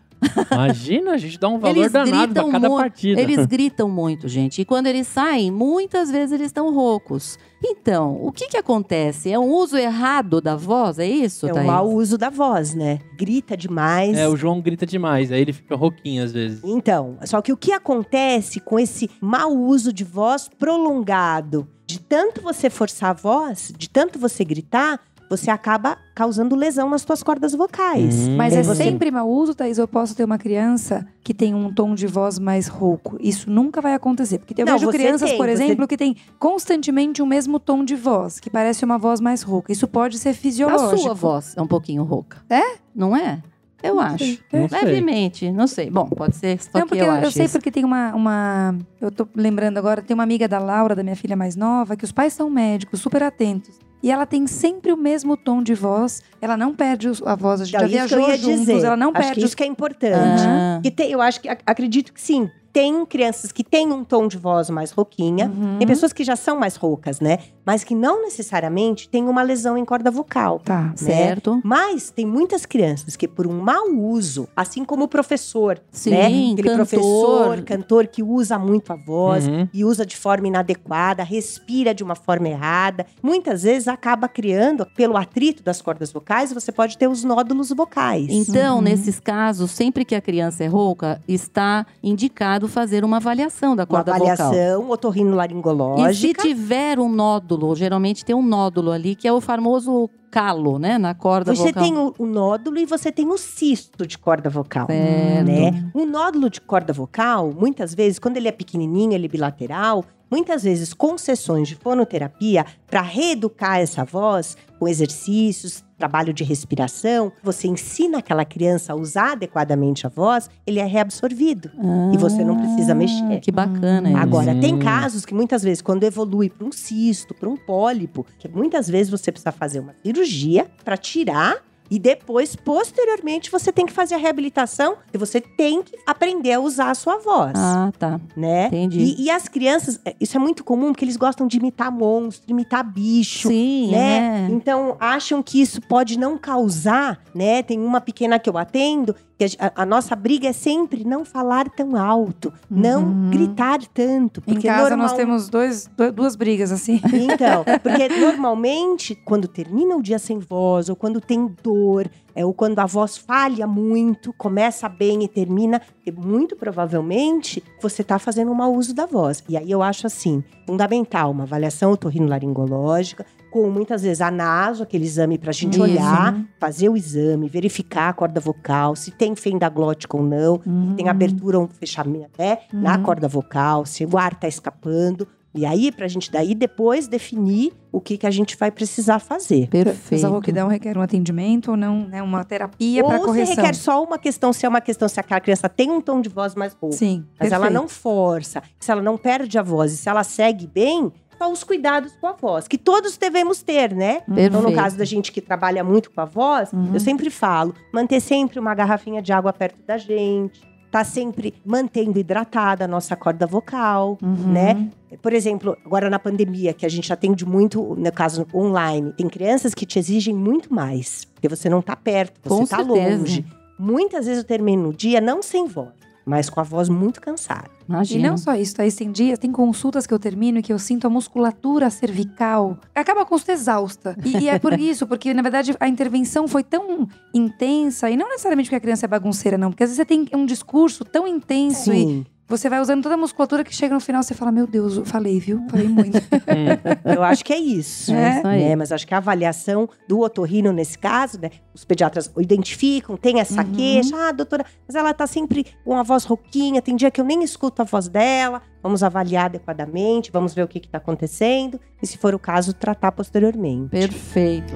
Imagina, a gente dá um valor Eles danado pra cada partida. Eles gritam muito, gente. E quando eles saem, muitas vezes eles estão roucos. Então, o que que acontece? É um uso errado da voz, é isso, É um Thaís? mau uso da voz, né? Grita demais. É, o João grita demais, aí ele fica rouquinho às vezes. Então, só que o que acontece com esse mau uso de voz prolongado, de tanto você forçar a voz, de tanto você gritar, você acaba causando lesão nas suas cordas vocais. Hum. Mas é você- sempre mau uso, Thaís? Eu posso ter uma criança que tem um tom de voz mais rouco. Isso nunca vai acontecer. Porque eu Não, vejo você crianças, tem, por você- exemplo, que têm constantemente o mesmo tom de voz, que parece uma voz mais rouca. Isso pode ser A fisiológico. sua voz é um pouquinho rouca. É? Não é? Eu Não acho. sei. Não sei. Levemente, não sei. Bom, pode ser só Não, que porque eu, eu, acho eu sei isso. porque tem uma, uma. Eu tô lembrando agora, tem uma amiga da Laura, da minha filha mais nova, que os pais são médicos, super atentos. E ela tem sempre o mesmo tom de voz. Ela não perde a voz. A gente Então, já viajou ia juntos, dizer. ela não Acho perde que isso que é importante. Ah. Que tem- eu acho que ac- acredito que sim. Tem crianças que têm um tom de voz mais rouquinha. Uhum. Tem pessoas que já são mais roucas, né? Mas que não necessariamente têm uma lesão em corda vocal. Tá. Certo. Mas tem muitas crianças que, por um mau uso, assim como o professor, Sim, né? Aquele cantor. professor, cantor que usa muito a voz Uhum. e usa de forma inadequada, respira de uma forma errada, muitas vezes acaba criando, pelo atrito das cordas vocais, você pode ter os nódulos vocais. Então, Uhum. nesses casos, sempre que a criança é rouca, está indicado fazer uma avaliação da Uma corda vocal. avaliação E se otorrinolaringológica. tiver um nódulo, geralmente tem um nódulo ali, que é o famoso calo, né? Na corda Você vocal. tem o, o nódulo e você tem o cisto de corda vocal. Certo. né? O nódulo de corda vocal, muitas vezes, quando ele é pequenininho, ele é bilateral, muitas vezes com sessões de fonoterapia para reeducar essa voz, com exercícios, trabalho de respiração, você ensina aquela criança a usar adequadamente a voz, ele é reabsorvido e você não precisa Ah, mexer. Que bacana isso. Agora, tem casos que muitas vezes, quando evolui para um cisto, para um pólipo, que muitas vezes você precisa fazer uma cirurgia para tirar. E depois, posteriormente, você tem que fazer a reabilitação e você tem que aprender a usar a sua voz, Ah, tá. né? entendi. E, e as crianças, é, isso é muito comum, porque eles gostam de imitar monstro, imitar bicho, Sim, né? é. Então, acham que isso pode não causar, né? Tem uma pequena que eu atendo, que a, a- nossa briga é sempre não falar tão alto, não Uhum. gritar tanto. Em Porque casa normal... nós temos dois, du- duas brigas assim. Então, porque normalmente, quando termina o dia sem voz, ou quando tem dor, é, ou quando a voz falha muito, começa bem e termina, e muito provavelmente você está fazendo um mau uso da voz. E aí eu acho assim, fundamental, uma avaliação otorrinolaringológica, com muitas vezes a naso, aquele exame para a gente Isso. olhar, fazer o exame, verificar a corda vocal, se tem fenda glótica ou não, Uhum. tem abertura ou fechamento, né? Na Uhum. corda vocal, se o ar tá escapando. E aí, pra gente daí depois definir o que, que a gente vai precisar fazer. Perfeito. Essa rouquidão requer um atendimento ou não, né? Uma terapia para Ou se correção. requer só uma questão, se é uma questão, se aquela criança tem um tom de voz mais rouco, Sim, mas ela perfeito. não força, se ela não perde a voz e se ela segue bem, só os cuidados com a voz, que todos devemos ter, né? Então, no Perfeito. caso da gente que trabalha muito com a voz, Uhum. eu sempre falo, manter sempre uma garrafinha de água perto da gente, tá sempre mantendo hidratada a nossa corda vocal, Uhum. né? Por exemplo, agora na pandemia, que a gente atende muito, no caso online, tem crianças que te exigem muito mais, porque você não tá perto, você Com tá certeza. longe. Muitas vezes eu termino o dia não sem voz, mas com a voz muito cansada. E Imagina. não só isso, Thaís, tem dias, tem consultas que eu termino e que eu sinto a musculatura cervical. Acaba a consulta exausta. E, e é por isso, porque na verdade a intervenção foi tão intensa, e não necessariamente porque a criança é bagunceira, não. Porque às vezes você tem um discurso tão intenso e Sim. Você vai usando toda a musculatura que chega no final você fala: Meu Deus, eu falei, viu? Falei muito. Eu acho que é isso. É isso aí. né? Mas acho que a avaliação do otorrino nesse caso, né? Os pediatras identificam, tem essa Uhum. queixa. Ah, doutora, mas ela tá sempre com a voz rouquinha, tem dia que eu nem escuto a voz dela. Vamos avaliar adequadamente, vamos ver o que está acontecendo. E se for o caso, tratar posteriormente. Perfeito.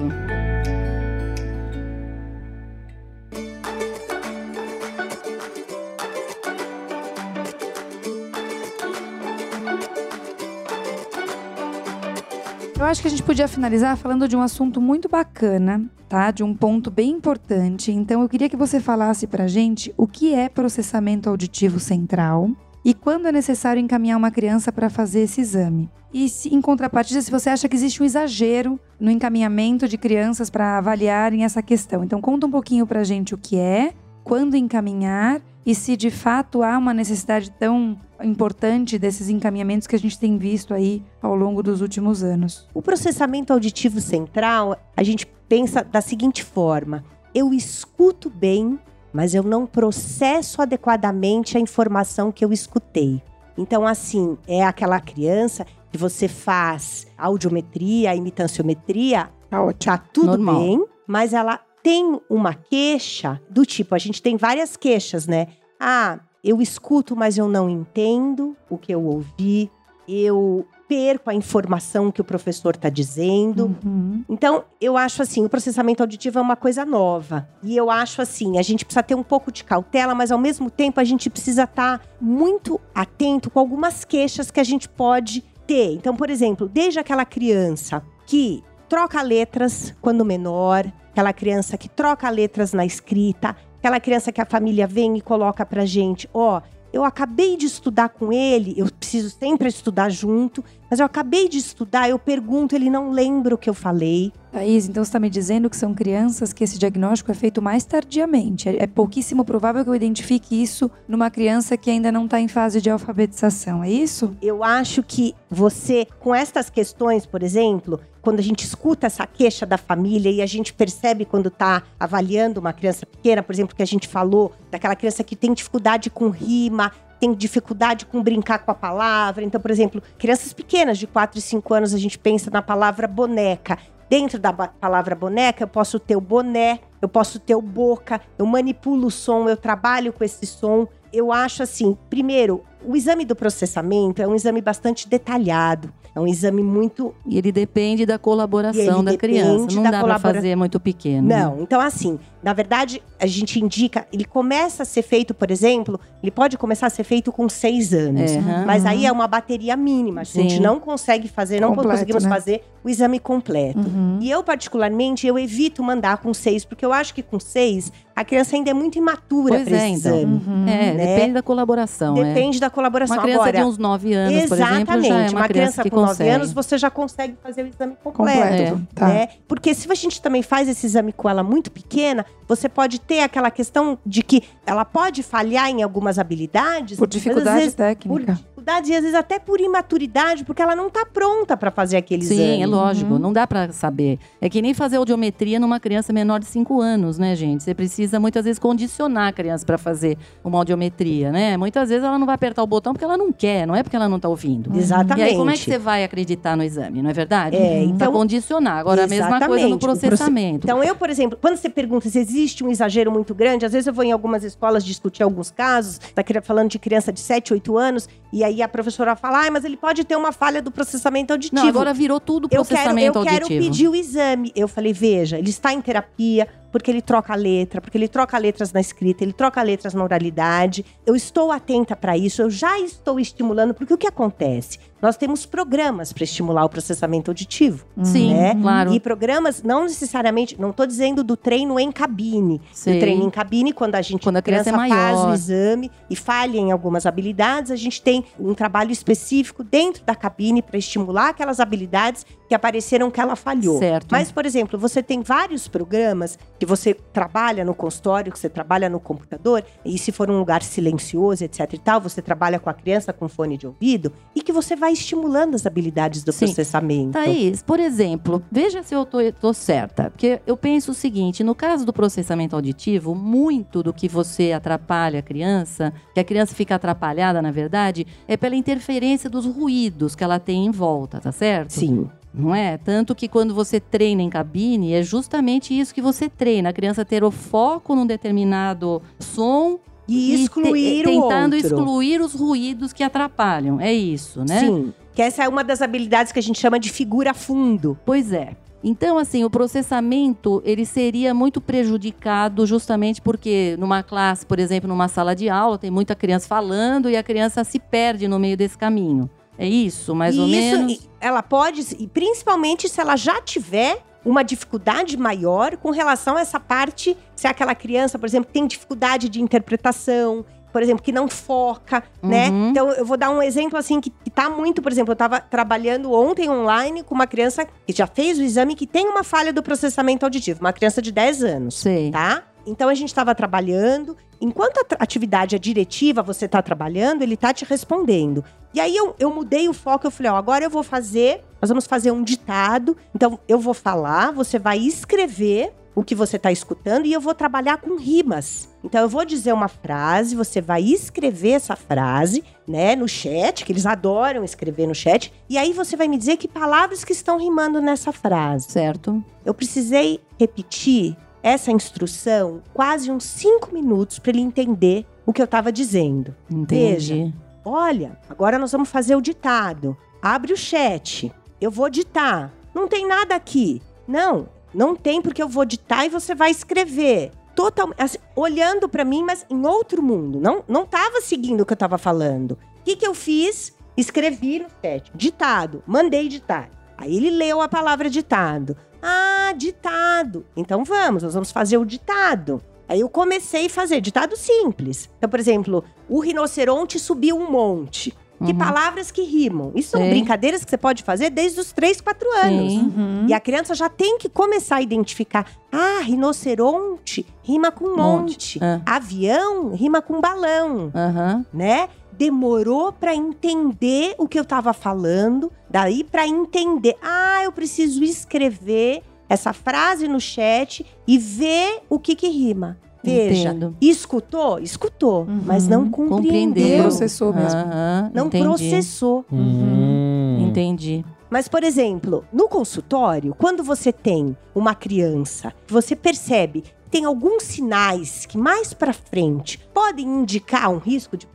Eu acho que a gente podia finalizar falando de um assunto muito bacana, tá? De um ponto bem importante. Então, eu queria que você falasse pra gente o que é processamento auditivo central e quando é necessário encaminhar uma criança para fazer esse exame. E se, em contrapartida, se você acha que existe um exagero no encaminhamento de crianças para avaliarem essa questão. Então, conta um pouquinho pra gente o que é, quando encaminhar e se de fato há uma necessidade tão importante desses encaminhamentos que a gente tem visto aí ao longo dos últimos anos. O processamento auditivo central, a gente pensa da seguinte forma: eu escuto bem, mas eu não processo adequadamente a informação que eu escutei. Então, assim, é aquela criança que você faz audiometria, imitanciometria Tá tá tudo Normal. bem, mas ela tem uma queixa do tipo, a gente tem várias queixas, né? Ah, eu escuto, mas eu não entendo o que eu ouvi, eu perco a informação que o professor está dizendo. Uhum. Então, eu acho assim, o processamento auditivo é uma coisa nova. E eu acho assim, a gente precisa ter um pouco de cautela, mas ao mesmo tempo a gente precisa estar muito atento com algumas queixas que a gente pode ter. Então, por exemplo, desde aquela criança que troca letras quando menor, aquela criança que troca letras na escrita, aquela criança que a família vem e coloca pra gente, ó, eu acabei de estudar com ele, eu preciso sempre estudar junto, mas eu acabei de estudar, eu pergunto, ele não lembra o que eu falei. Thaís, então você está me dizendo que são crianças que esse diagnóstico é feito mais tardiamente. É, é pouquíssimo provável que eu identifique isso numa criança que ainda não está em fase de alfabetização, é isso? Eu acho que você, com estas questões, por exemplo, quando a gente escuta essa queixa da família e a gente percebe quando está avaliando uma criança pequena, por exemplo, que a gente falou daquela criança que tem dificuldade com rima, tem dificuldade com brincar com a palavra. Então, por exemplo, crianças pequenas de 4 e 5 anos, a gente pensa na palavra boneca. Dentro da palavra boneca, eu posso ter o boné, eu posso ter o boca, eu manipulo o som, eu trabalho com esse som. Eu acho assim, primeiro, o exame do processamento é um exame bastante detalhado. É um exame muito E ele depende da colaboração da criança. Não da dá pra colabora- fazer muito pequeno. né? Não, então assim, na verdade, a gente indica, ele começa a ser feito, por exemplo, ele pode começar a ser feito com seis anos. É. Mas aí é uma bateria mínima. A gente Sim. não consegue fazer, não Completo, conseguimos né? fazer o exame completo. Uhum. E eu, particularmente, eu evito mandar com seis, porque eu acho que com seis a criança ainda é muito imatura Pois para é, esse então. exame. Uhum. É, né? depende da colaboração. é. Depende da colaboração. Uma criança Agora, de uns 9 anos, por exemplo, exatamente, já é uma, criança, que com nove consegue. anos, você já consegue fazer o exame completo. Completo. Tá. né? Porque se a gente também faz esse exame com ela muito pequena, você pode ter aquela questão de que ela pode falhar em algumas habilidades. Por dificuldade vezes, por e às vezes até por imaturidade, porque ela não está pronta para fazer aquele Sim, exame. é lógico, Uhum. não dá pra saber. É que nem fazer audiometria numa criança menor de 5 anos, né, gente? Você precisa muitas vezes condicionar a criança pra fazer uma audiometria, né? Muitas vezes ela não vai apertar o botão porque ela não quer, não é porque ela não tá ouvindo. Exatamente. E aí como é que você vai acreditar no exame, não é verdade? É, Pra então- condicionar. Agora a mesma coisa no Exatamente. Processamento. Então, eu, por exemplo, quando você pergunta se existe um exagero muito grande, às vezes eu vou em algumas escolas discutir alguns casos, tá falando de criança de 7, 8 anos, e aí a professora fala, ah, mas ele pode ter uma falha do processamento auditivo. não, agora virou tudo eu quero, eu processamento quero auditivo. pedir o exame. Eu falei, veja, ele está em terapia porque ele troca letra, porque ele troca letras na escrita, ele troca letras na oralidade. Eu estou atenta para isso, eu já estou estimulando, porque o que acontece? Nós temos programas para estimular o processamento auditivo. Sim, né? claro. E programas, não necessariamente, não estou dizendo do treino em cabine. Sei. Do treino em cabine, quando a gente Quando a criança é faz o exame e falha em algumas habilidades, a gente tem um trabalho específico dentro da cabine para estimular aquelas habilidades que apareceram que ela falhou. Certo. Mas, por exemplo, você tem vários programas que você trabalha no consultório, que você trabalha no computador, e se for um lugar silencioso, etc e tal, você trabalha com a criança com fone de ouvido, e que você vai estimulando as habilidades do Sim. processamento. Thaís, por exemplo, veja se eu tô, tô certa. Porque eu penso o seguinte: no caso do processamento auditivo, muito do que você atrapalha a criança, que a criança fica atrapalhada, na verdade, é pela interferência dos ruídos que ela tem em volta, tá certo? Sim. Não é? Tanto que quando você treina em cabine, é justamente isso que você treina. A criança ter o foco num determinado som E te- excluir o tentando outro. excluir os ruídos que atrapalham. É isso, né? Sim. Que essa é uma das habilidades que a gente chama de figura fundo. Pois é. Então, assim, o processamento, ele seria muito prejudicado justamente porque numa classe, por exemplo, numa sala de aula, tem muita criança falando e a criança se perde no meio desse caminho. É isso, mais e ou isso, menos? ela pode, e principalmente se ela já tiver uma dificuldade maior com relação a essa parte, se é aquela criança, por exemplo, tem dificuldade de interpretação, por exemplo, que não foca, né? Uhum. Então, eu vou dar um exemplo assim que, que tá muito, por exemplo, eu tava trabalhando ontem online com uma criança que já fez o exame que tem uma falha do processamento auditivo, uma criança de 10 anos Sei. tá? Então a gente estava trabalhando. Enquanto a atividade é diretiva, você está trabalhando, ele tá te respondendo. E aí eu, eu mudei o foco, eu falei, ó, agora eu vou fazer, nós vamos fazer um ditado. Então eu vou falar, você vai escrever o que você está escutando e eu vou trabalhar com rimas. Então eu vou dizer uma frase, você vai escrever essa frase, né, no chat, que eles adoram escrever no chat, e aí você vai me dizer que palavras que estão rimando nessa frase. Certo. Eu precisei repetir essa instrução quase uns cinco minutos para ele entender o que eu estava dizendo. Entendi. Olha, agora nós vamos fazer o ditado. Abre o chat. Eu vou ditar. Não tem nada aqui. Não, não tem porque eu vou ditar e você vai escrever. Totalmente assim, olhando para mim, mas em outro mundo. Não não tava seguindo o que eu tava falando. O que que eu fiz? Escrevi no chat. Ditado. Mandei ditar. Aí ele leu a palavra ditado. Ah, ditado. Então vamos, nós vamos fazer o ditado. Aí eu comecei a fazer ditado simples. Então, por exemplo, o rinoceronte subiu um monte. Que Uhum. palavras que rimam? Isso são brincadeiras que você pode fazer desde os 3, 4 anos. Uhum. E a criança já tem que começar a identificar. Ah, rinoceronte rima com monte. Monte. Ah. Avião rima com balão, Aham. né? Demorou pra entender o que eu tava falando. Daí pra entender, ah, eu preciso escrever essa frase no chat e ver o que que rima. Veja, Entendo. escutou? Escutou, Uhum. mas não Compreendeu. compreendeu. Processou mesmo. Aham, Não entendi. processou. Hum. Entendi. Mas, por exemplo, no consultório, quando você tem uma criança, você percebe que tem alguns sinais que mais pra frente podem indicar um risco de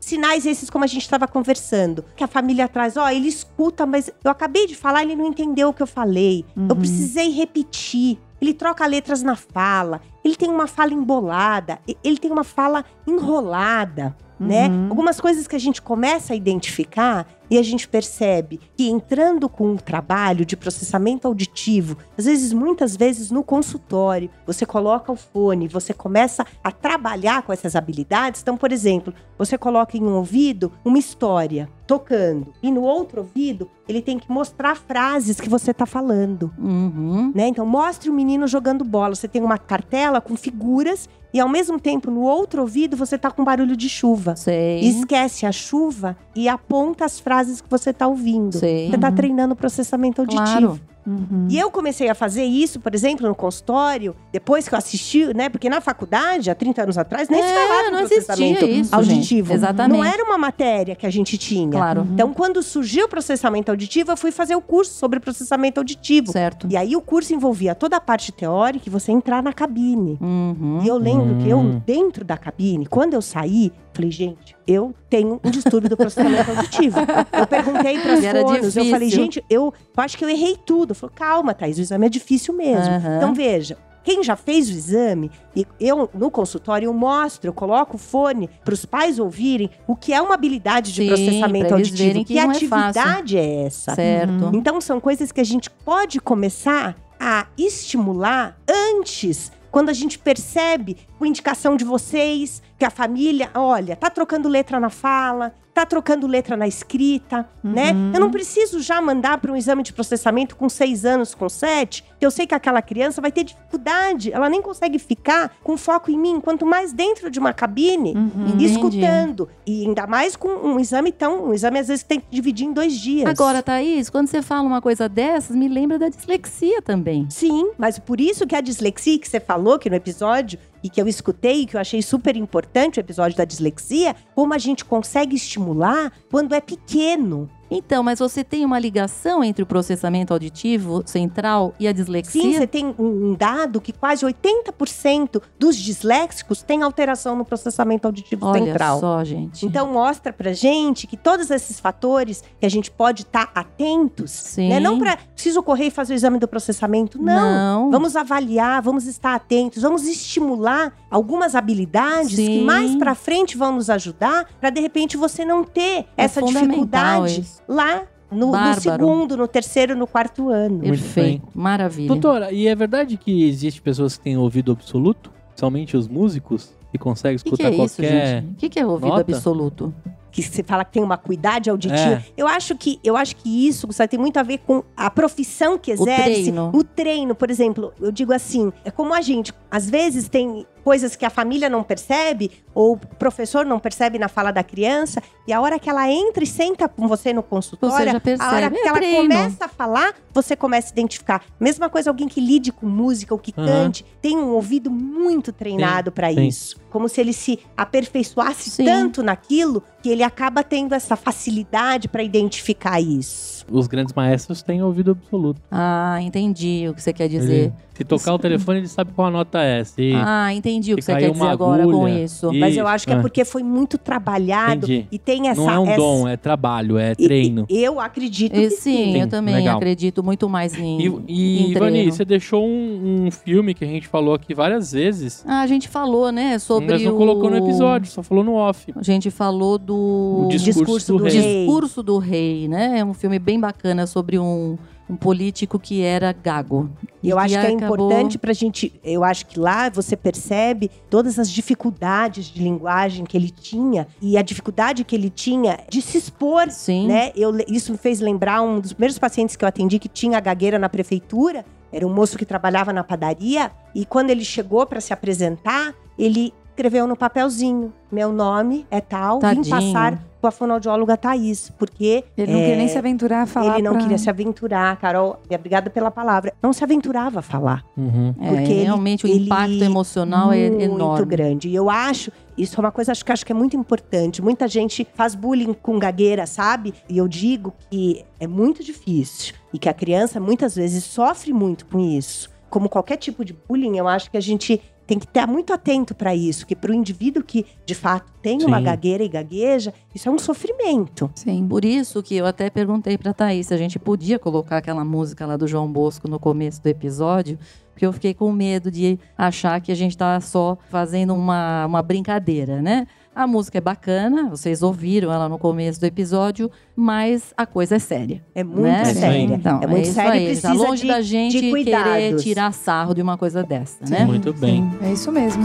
sinais esses como a gente estava conversando, que a família traz, ó, ele escuta, mas eu acabei de falar, ele não entendeu o que eu falei. Eu Uhum. precisei repetir. Ele troca letras na fala, ele tem uma fala embolada, ele tem uma fala enrolada, né? Uhum. Algumas coisas que a gente começa a identificar e a gente percebe que entrando com um trabalho de processamento auditivo, às vezes, muitas vezes no consultório, você coloca o fone, você começa a trabalhar com essas habilidades. Então, por exemplo, você coloca em um ouvido uma história tocando e no outro ouvido ele tem que mostrar frases que você está falando Uhum. né? Então mostre o menino jogando bola. Você tem uma cartela com figuras e ao mesmo tempo no outro ouvido você tá com barulho de chuva. Sei. Esquece a chuva e aponta as frases que você tá ouvindo. Sei. Você tá treinando o processamento auditivo. Claro. Uhum. E eu comecei a fazer isso, por exemplo, no consultório, depois que eu assisti, né? Porque na faculdade, há 30 anos atrás, nem se É, falava não processamento existia isso, auditivo. gente. Exatamente. Não era uma matéria que a gente tinha. Claro. Então, quando surgiu o processamento auditivo, eu fui fazer o curso sobre processamento auditivo. Certo. E aí o curso envolvia toda a parte teórica e você entrar na cabine. Uhum. E eu lembro que eu, Hum. dentro da cabine, quando eu saí, falei, gente, eu tenho um distúrbio do processamento auditivo. Eu perguntei para as fonos, eu falei, gente, eu, eu acho que eu errei tudo. Falei, calma, Thaís, o exame é difícil mesmo. Aham. Então veja, quem já fez o exame, e eu no consultório eu mostro, eu coloco o fone para os pais ouvirem o que é uma habilidade de Sim, processamento auditivo, que que é atividade é essa. Certo. Então são coisas que a gente pode começar a estimular antes, quando a gente percebe com indicação de vocês, que a família, olha, tá trocando letra na fala, tá trocando letra na escrita, né? Uhum. Eu não preciso já mandar para um exame de processamento com seis anos, com sete, que eu sei que aquela criança vai ter dificuldade, ela nem consegue ficar com foco em mim, quanto mais dentro de uma cabine, Uhum. Entendi. escutando. E ainda mais com um exame tão. Um exame às vezes tem que dividir em dois dias. Agora, Thaís, quando você fala uma coisa dessas, me lembra da dislexia também. Sim, mas por isso que a dislexia que você falou que no episódio e que eu escutei, que eu achei super importante o episódio da dislexia, como a gente consegue estimular quando é pequeno. Então, mas você tem uma ligação entre o processamento auditivo central e a dislexia? Sim, você tem um dado que quase 80% dos disléxicos têm alteração no processamento auditivo Olha central. só, gente. Então mostra pra gente que todos esses fatores que a gente pode estar atentos, Sim. né? Não para preciso correr e fazer o exame do processamento, não. Não. Vamos avaliar, vamos estar atentos, vamos estimular algumas habilidades que Sim. mais pra frente vão nos ajudar para de repente você não ter É essa dificuldade isso. Lá no, no segundo, no terceiro, no quarto ano. Perfeito. Maravilha. Doutora, e é verdade que existe pessoas que têm ouvido absoluto? Somente os músicos? Que conseguem O que, escutar que é isso, qualquer. gente? O que, que é ouvido nota? absoluto? que você fala que tem uma cuidade auditiva. É. Eu acho que eu acho que isso Gustavo, tem muito a ver com a profissão que exerce, treino. o treino, por exemplo. Eu digo assim, é como a gente às vezes tem coisas que a família não percebe ou o professor não percebe na fala da criança e a hora que ela entra e senta com você no consultório, já a hora é que ela treino. começa a falar, você começa a identificar. Mesma coisa alguém que lide com música ou que Aham. cante, tem um ouvido muito treinado para isso. Como se ele se aperfeiçoasse Sim. tanto naquilo que ele acaba tendo essa facilidade para identificar isso. Os grandes maestros têm ouvido absoluto. Ah, entendi o que você quer dizer. Ele- se tocar o telefone, ele sabe qual a nota é. Se, Ah, entendi o que você quer dizer uma agora com agulha, isso. e- Mas eu acho que é porque foi muito trabalhado Entendi. e tem essa. não é um essa- dom, é trabalho, é treino. e- Eu acredito E que sim, sim. Eu também legal. acredito muito mais em, E, e em Ivani, treino. você deixou um, um filme que a gente falou aqui várias vezes. Ah, a gente falou, né, sobre mas não o... colocou no episódio, só falou no off. A gente falou do... O discurso, Discurso do, do rei. rei. Discurso do Rei, né? É um filme bem bacana sobre um, um político que era gago. E eu acho que é acabou- importante pra gente. Eu acho que lá você percebe todas as dificuldades de linguagem que ele tinha e a dificuldade que ele tinha de se expor. Sim. Né? Eu, isso me fez lembrar um dos primeiros pacientes que eu atendi que tinha gagueira na prefeitura. Era um moço que trabalhava na padaria. E quando ele chegou para se apresentar, ele escreveu no papelzinho: Meu nome é tal, vim Tadinho. passar com a fonoaudióloga Thaís. Porque Ele não é, queria nem se aventurar a falar ele não pra- queria se aventurar, Carol. e Obrigada pela palavra. Não se aventurava a falar. Uhum. É, porque ele- realmente o ele- impacto emocional é muito enorme. grande. E eu acho, isso é uma coisa acho que acho que é muito importante. Muita gente faz bullying com gagueira, sabe? E eu digo que é muito difícil e que a criança muitas vezes sofre muito com isso. Como qualquer tipo de bullying, eu acho que a gente tem que estar muito atento para isso, que para o indivíduo que de fato tem uma Sim. gagueira e gagueja, isso é um sofrimento. Sim. Por isso que eu até perguntei pra Thaís se a gente podia colocar aquela música lá do João Bosco no começo do episódio, porque eu fiquei com medo de achar que a gente tá só fazendo uma, uma brincadeira, né? A música é bacana, vocês ouviram ela no começo do episódio, mas a coisa é séria. É muito né? isso aí. séria. Então, é muito isso sério aí, e tá precisa longe de, da gente de querer tirar sarro de uma coisa dessa, né? Muito bem. Sim, é isso mesmo.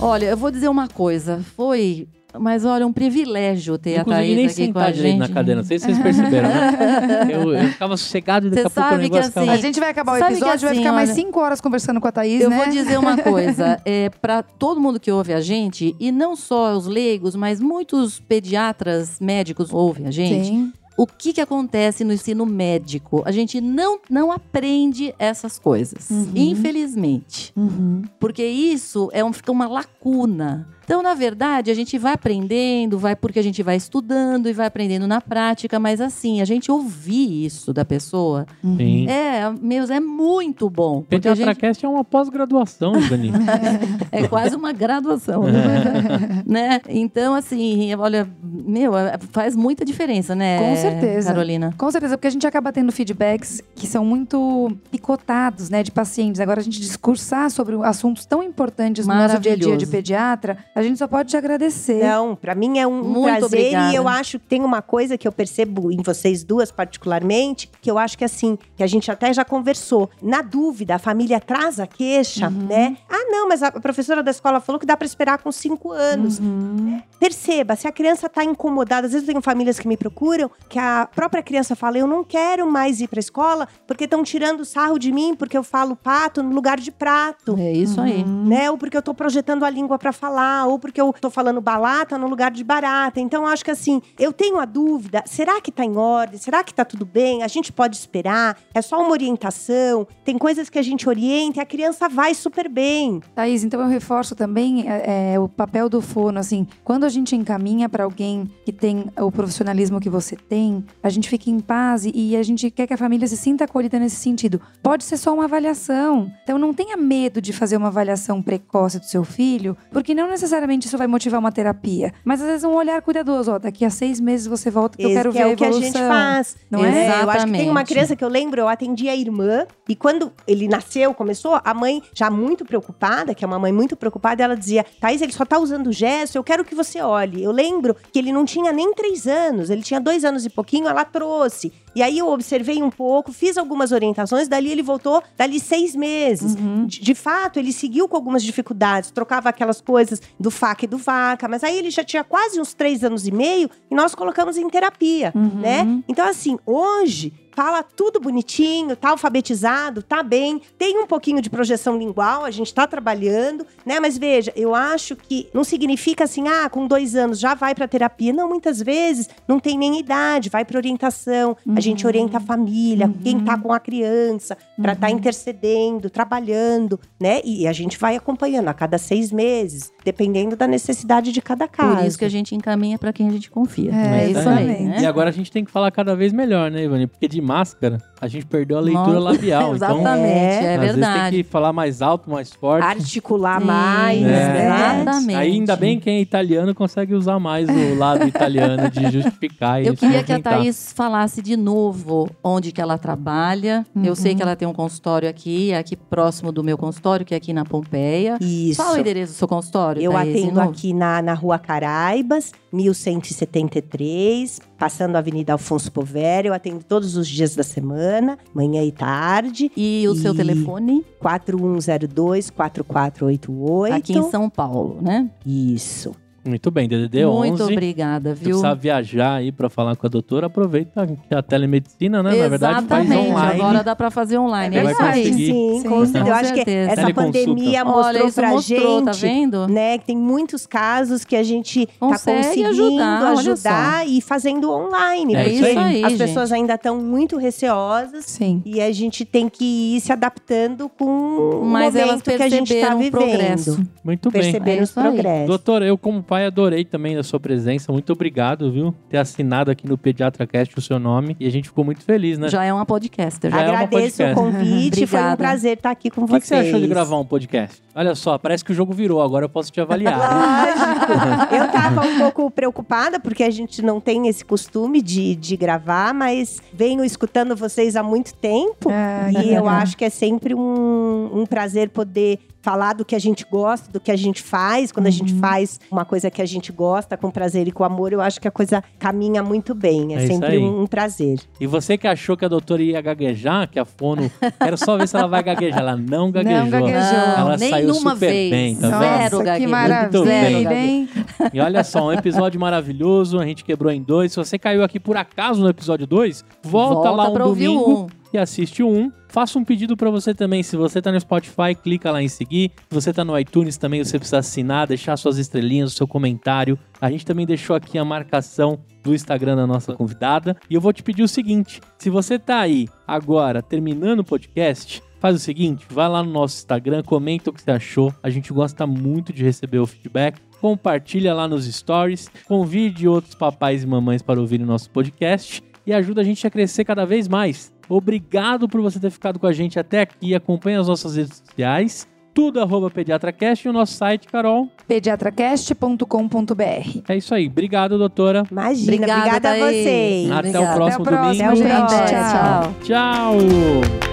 Olha, eu vou dizer uma coisa, foi, mas olha, um privilégio ter Não a Thaís nem aqui com sentar a direito gente. na cadeira. Não sei se vocês perceberam, né? Eu, eu ficava sossegado e daqui Você a pouco o negócio assim, ficava... A gente vai acabar o episódio, vai assim, ficar mais olha, cinco horas conversando com a Thaís, Eu né? vou dizer uma coisa, é para todo mundo que ouve a gente, e não só os leigos, mas muitos pediatras, médicos ouvem a gente. Sim. O que, que acontece no ensino médico? A gente não, não aprende essas coisas, Uhum. infelizmente. Uhum. Porque isso é um, fica uma lacuna. Então, na verdade, a gente vai aprendendo, vai porque a gente vai estudando e vai aprendendo na prática, mas assim, a gente ouvir isso da pessoa Sim. é, meus, é muito bom. A gente Pediatracast é uma pós-graduação, Ivani. é quase uma graduação, né? né? Então, assim, olha, meu, é- faz muita diferença, né? Com certeza. Carolina. Com certeza, porque a gente acaba tendo feedbacks que são muito picotados, né, de pacientes. Agora, a gente discursar sobre assuntos tão importantes no nosso dia a dia de pediatra, a gente só pode te agradecer. Não, pra mim é um Muito prazer obrigada. e eu acho que tem uma coisa que eu percebo em vocês duas particularmente, que eu acho que assim, que a gente até já conversou. Na dúvida, a família traz a queixa, Uhum. né? Ah, não, mas a professora da escola falou que dá pra esperar com cinco anos. Uhum. Perceba, se a criança tá incomodada, às vezes eu tenho famílias que me procuram, que a própria criança fala, eu não quero mais ir pra escola, porque estão tirando sarro de mim, porque eu falo pato no lugar de prato É isso aí. né? Ou porque eu tô projetando a língua pra falar, porque eu tô falando balata no lugar de barata. Então, acho que assim, eu tenho a dúvida: será que tá em ordem? Será que tá tudo bem? A gente pode esperar? É só uma orientação? Tem coisas que a gente orienta e a criança vai super bem. Thaís, então eu reforço também é, é, o papel do fono, assim, quando a gente encaminha para alguém que tem o profissionalismo que você tem, a gente fica em paz e a gente quer que a família se sinta acolhida nesse sentido. Pode ser só uma avaliação, então não tenha medo de fazer uma avaliação precoce do seu filho, porque não necessariamente isso vai motivar uma terapia, mas às vezes um olhar cuidadoso, ó, daqui a seis meses você volta que eu Esse quero que ver é a o que a gente faz. não é? Eu acho que tem uma Exatamente. criança que eu lembro, eu atendi a irmã, e quando ele nasceu, começou, a mãe já muito preocupada, que é uma mãe muito preocupada, ela dizia: Thaís, ele só tá usando gesso, eu quero que você olhe. Eu lembro que ele não tinha nem três anos, ele tinha dois anos e pouquinho, ela trouxe. E aí eu observei um pouco, fiz algumas orientações, dali ele voltou, dali seis meses. Uhum. De, de fato, ele seguiu com algumas dificuldades, trocava aquelas coisas do faca e do vaca, mas aí ele já tinha quase uns três anos e meio e nós colocamos em terapia, Uhum. né? Então, assim, hoje fala tudo bonitinho, tá alfabetizado, tá bem, tem um pouquinho de projeção lingual, a gente tá trabalhando, né? Mas veja, eu acho que não significa assim, ah, com dois anos já vai pra terapia. Não, muitas vezes não tem nem idade, vai pra orientação, a gente orienta a família, quem tá com a criança, pra tá intercedendo, trabalhando, né? E a gente vai acompanhando a cada seis meses, dependendo da necessidade de cada caso. Por isso que a gente encaminha pra quem a gente confia. É, isso aí, né? E agora a gente tem que falar cada vez melhor, né, Ivani? Porque de máscara, a gente perdeu a leitura Nossa, labial. Então, Exatamente, é, às vezes tem verdade. que falar mais alto, mais forte. articular Sim, mais, É. né? Exatamente. Aí ainda bem quem é italiano consegue usar mais o lado italiano de justificar e Eu queria que a. Thaís falasse de novo onde que ela trabalha. Eu sei que ela tem um consultório aqui, é aqui próximo do meu consultório, que é aqui na Pompeia. Isso. Qual é o endereço do seu consultório, Eu Thaís, de atendo aqui na, na Rua Caraibas, 1173, passando a Avenida Alfonso Poveri. Eu atendo todos os dias da semana, manhã e tarde. E o seu E- telefone? 4102-4488. Aqui em São Paulo, né? Isso. Muito bem, DDD Muito 11. obrigada, Se viu? precisar viajar aí pra falar com a doutora, aproveita que a telemedicina, né? Na verdade, faz Exatamente. online. Agora dá pra fazer online. É É, isso aí. Sim, Sim, com certeza. Eu acho que essa pandemia Olha, mostrou isso pra mostrou, gente tá vendo? né? Que tem muitos casos que a gente Consegue tá conseguindo ajudar, olha ajudar e fazendo online. É porque isso aí. as gente. pessoas ainda estão muito receosas Sim. e a gente tem que ir se adaptando com o Mas elas momento que a gente o vivendo. progresso. Muito bem. Perceberam É os progressos. Doutora, eu como pai adorei também a sua presença. Muito obrigado, viu? Ter assinado aqui no Pediatra Cast o seu nome. E a gente ficou muito feliz, né? Já é uma podcaster. Já é uma Agradeço o podcast. convite, foi um prazer estar aqui com O que, vocês. que você achou de gravar um podcast? Olha só, parece que o jogo virou, agora eu posso te avaliar. Lógico. Eu tava um pouco preocupada, porque a gente não tem esse costume de, de gravar, mas venho escutando vocês há muito tempo. Que e eu legal. acho que é sempre um, um prazer poder falar do que a gente gosta, do que a gente faz. Quando a gente Uhum. faz uma coisa que a gente gosta, com prazer e com amor, eu acho que a coisa caminha muito bem. É, É sempre um, um prazer. E você que achou que a doutora ia gaguejar, que a fono. Quero só ver se ela vai gaguejar. Ela não gaguejou. gaguejou. Ela nem saiu super vez. bem, tá Zero vendo? Nossa, que gaguejo. Muito bem. maravilha, hein? E olha só, um episódio maravilhoso, a gente quebrou em dois. Se você caiu aqui por acaso no episódio 2, volta, Volta lá um pra ouvir o domingo um. E assiste o um. Faça um pedido pra você também. Se você tá no Spotify, clica lá em seguir. Se você tá no iTunes também, você precisa assinar, deixar suas estrelinhas, o seu comentário. A gente também deixou aqui a marcação do Instagram da nossa convidada. E eu vou te pedir o seguinte: se você tá aí agora terminando o podcast, faz o seguinte, vai lá no nosso Instagram, comenta o que você achou. A gente gosta muito de receber o feedback. Compartilha lá nos stories, convide outros papais e mamães para ouvirem nosso podcast e ajuda a gente a crescer cada vez mais. Obrigado por você ter ficado com a gente até aqui. Acompanhe as nossas redes sociais. Tudo arroba PediatraCast e o nosso site, Carol. pediatracast.com.br. É isso aí. Obrigado, doutora. Imagina, Obrigada, obrigada, a vocês. Até o Obrigada. próximo Até o próximo, domingo. Até o gente. próximo. Tchau. Tchau.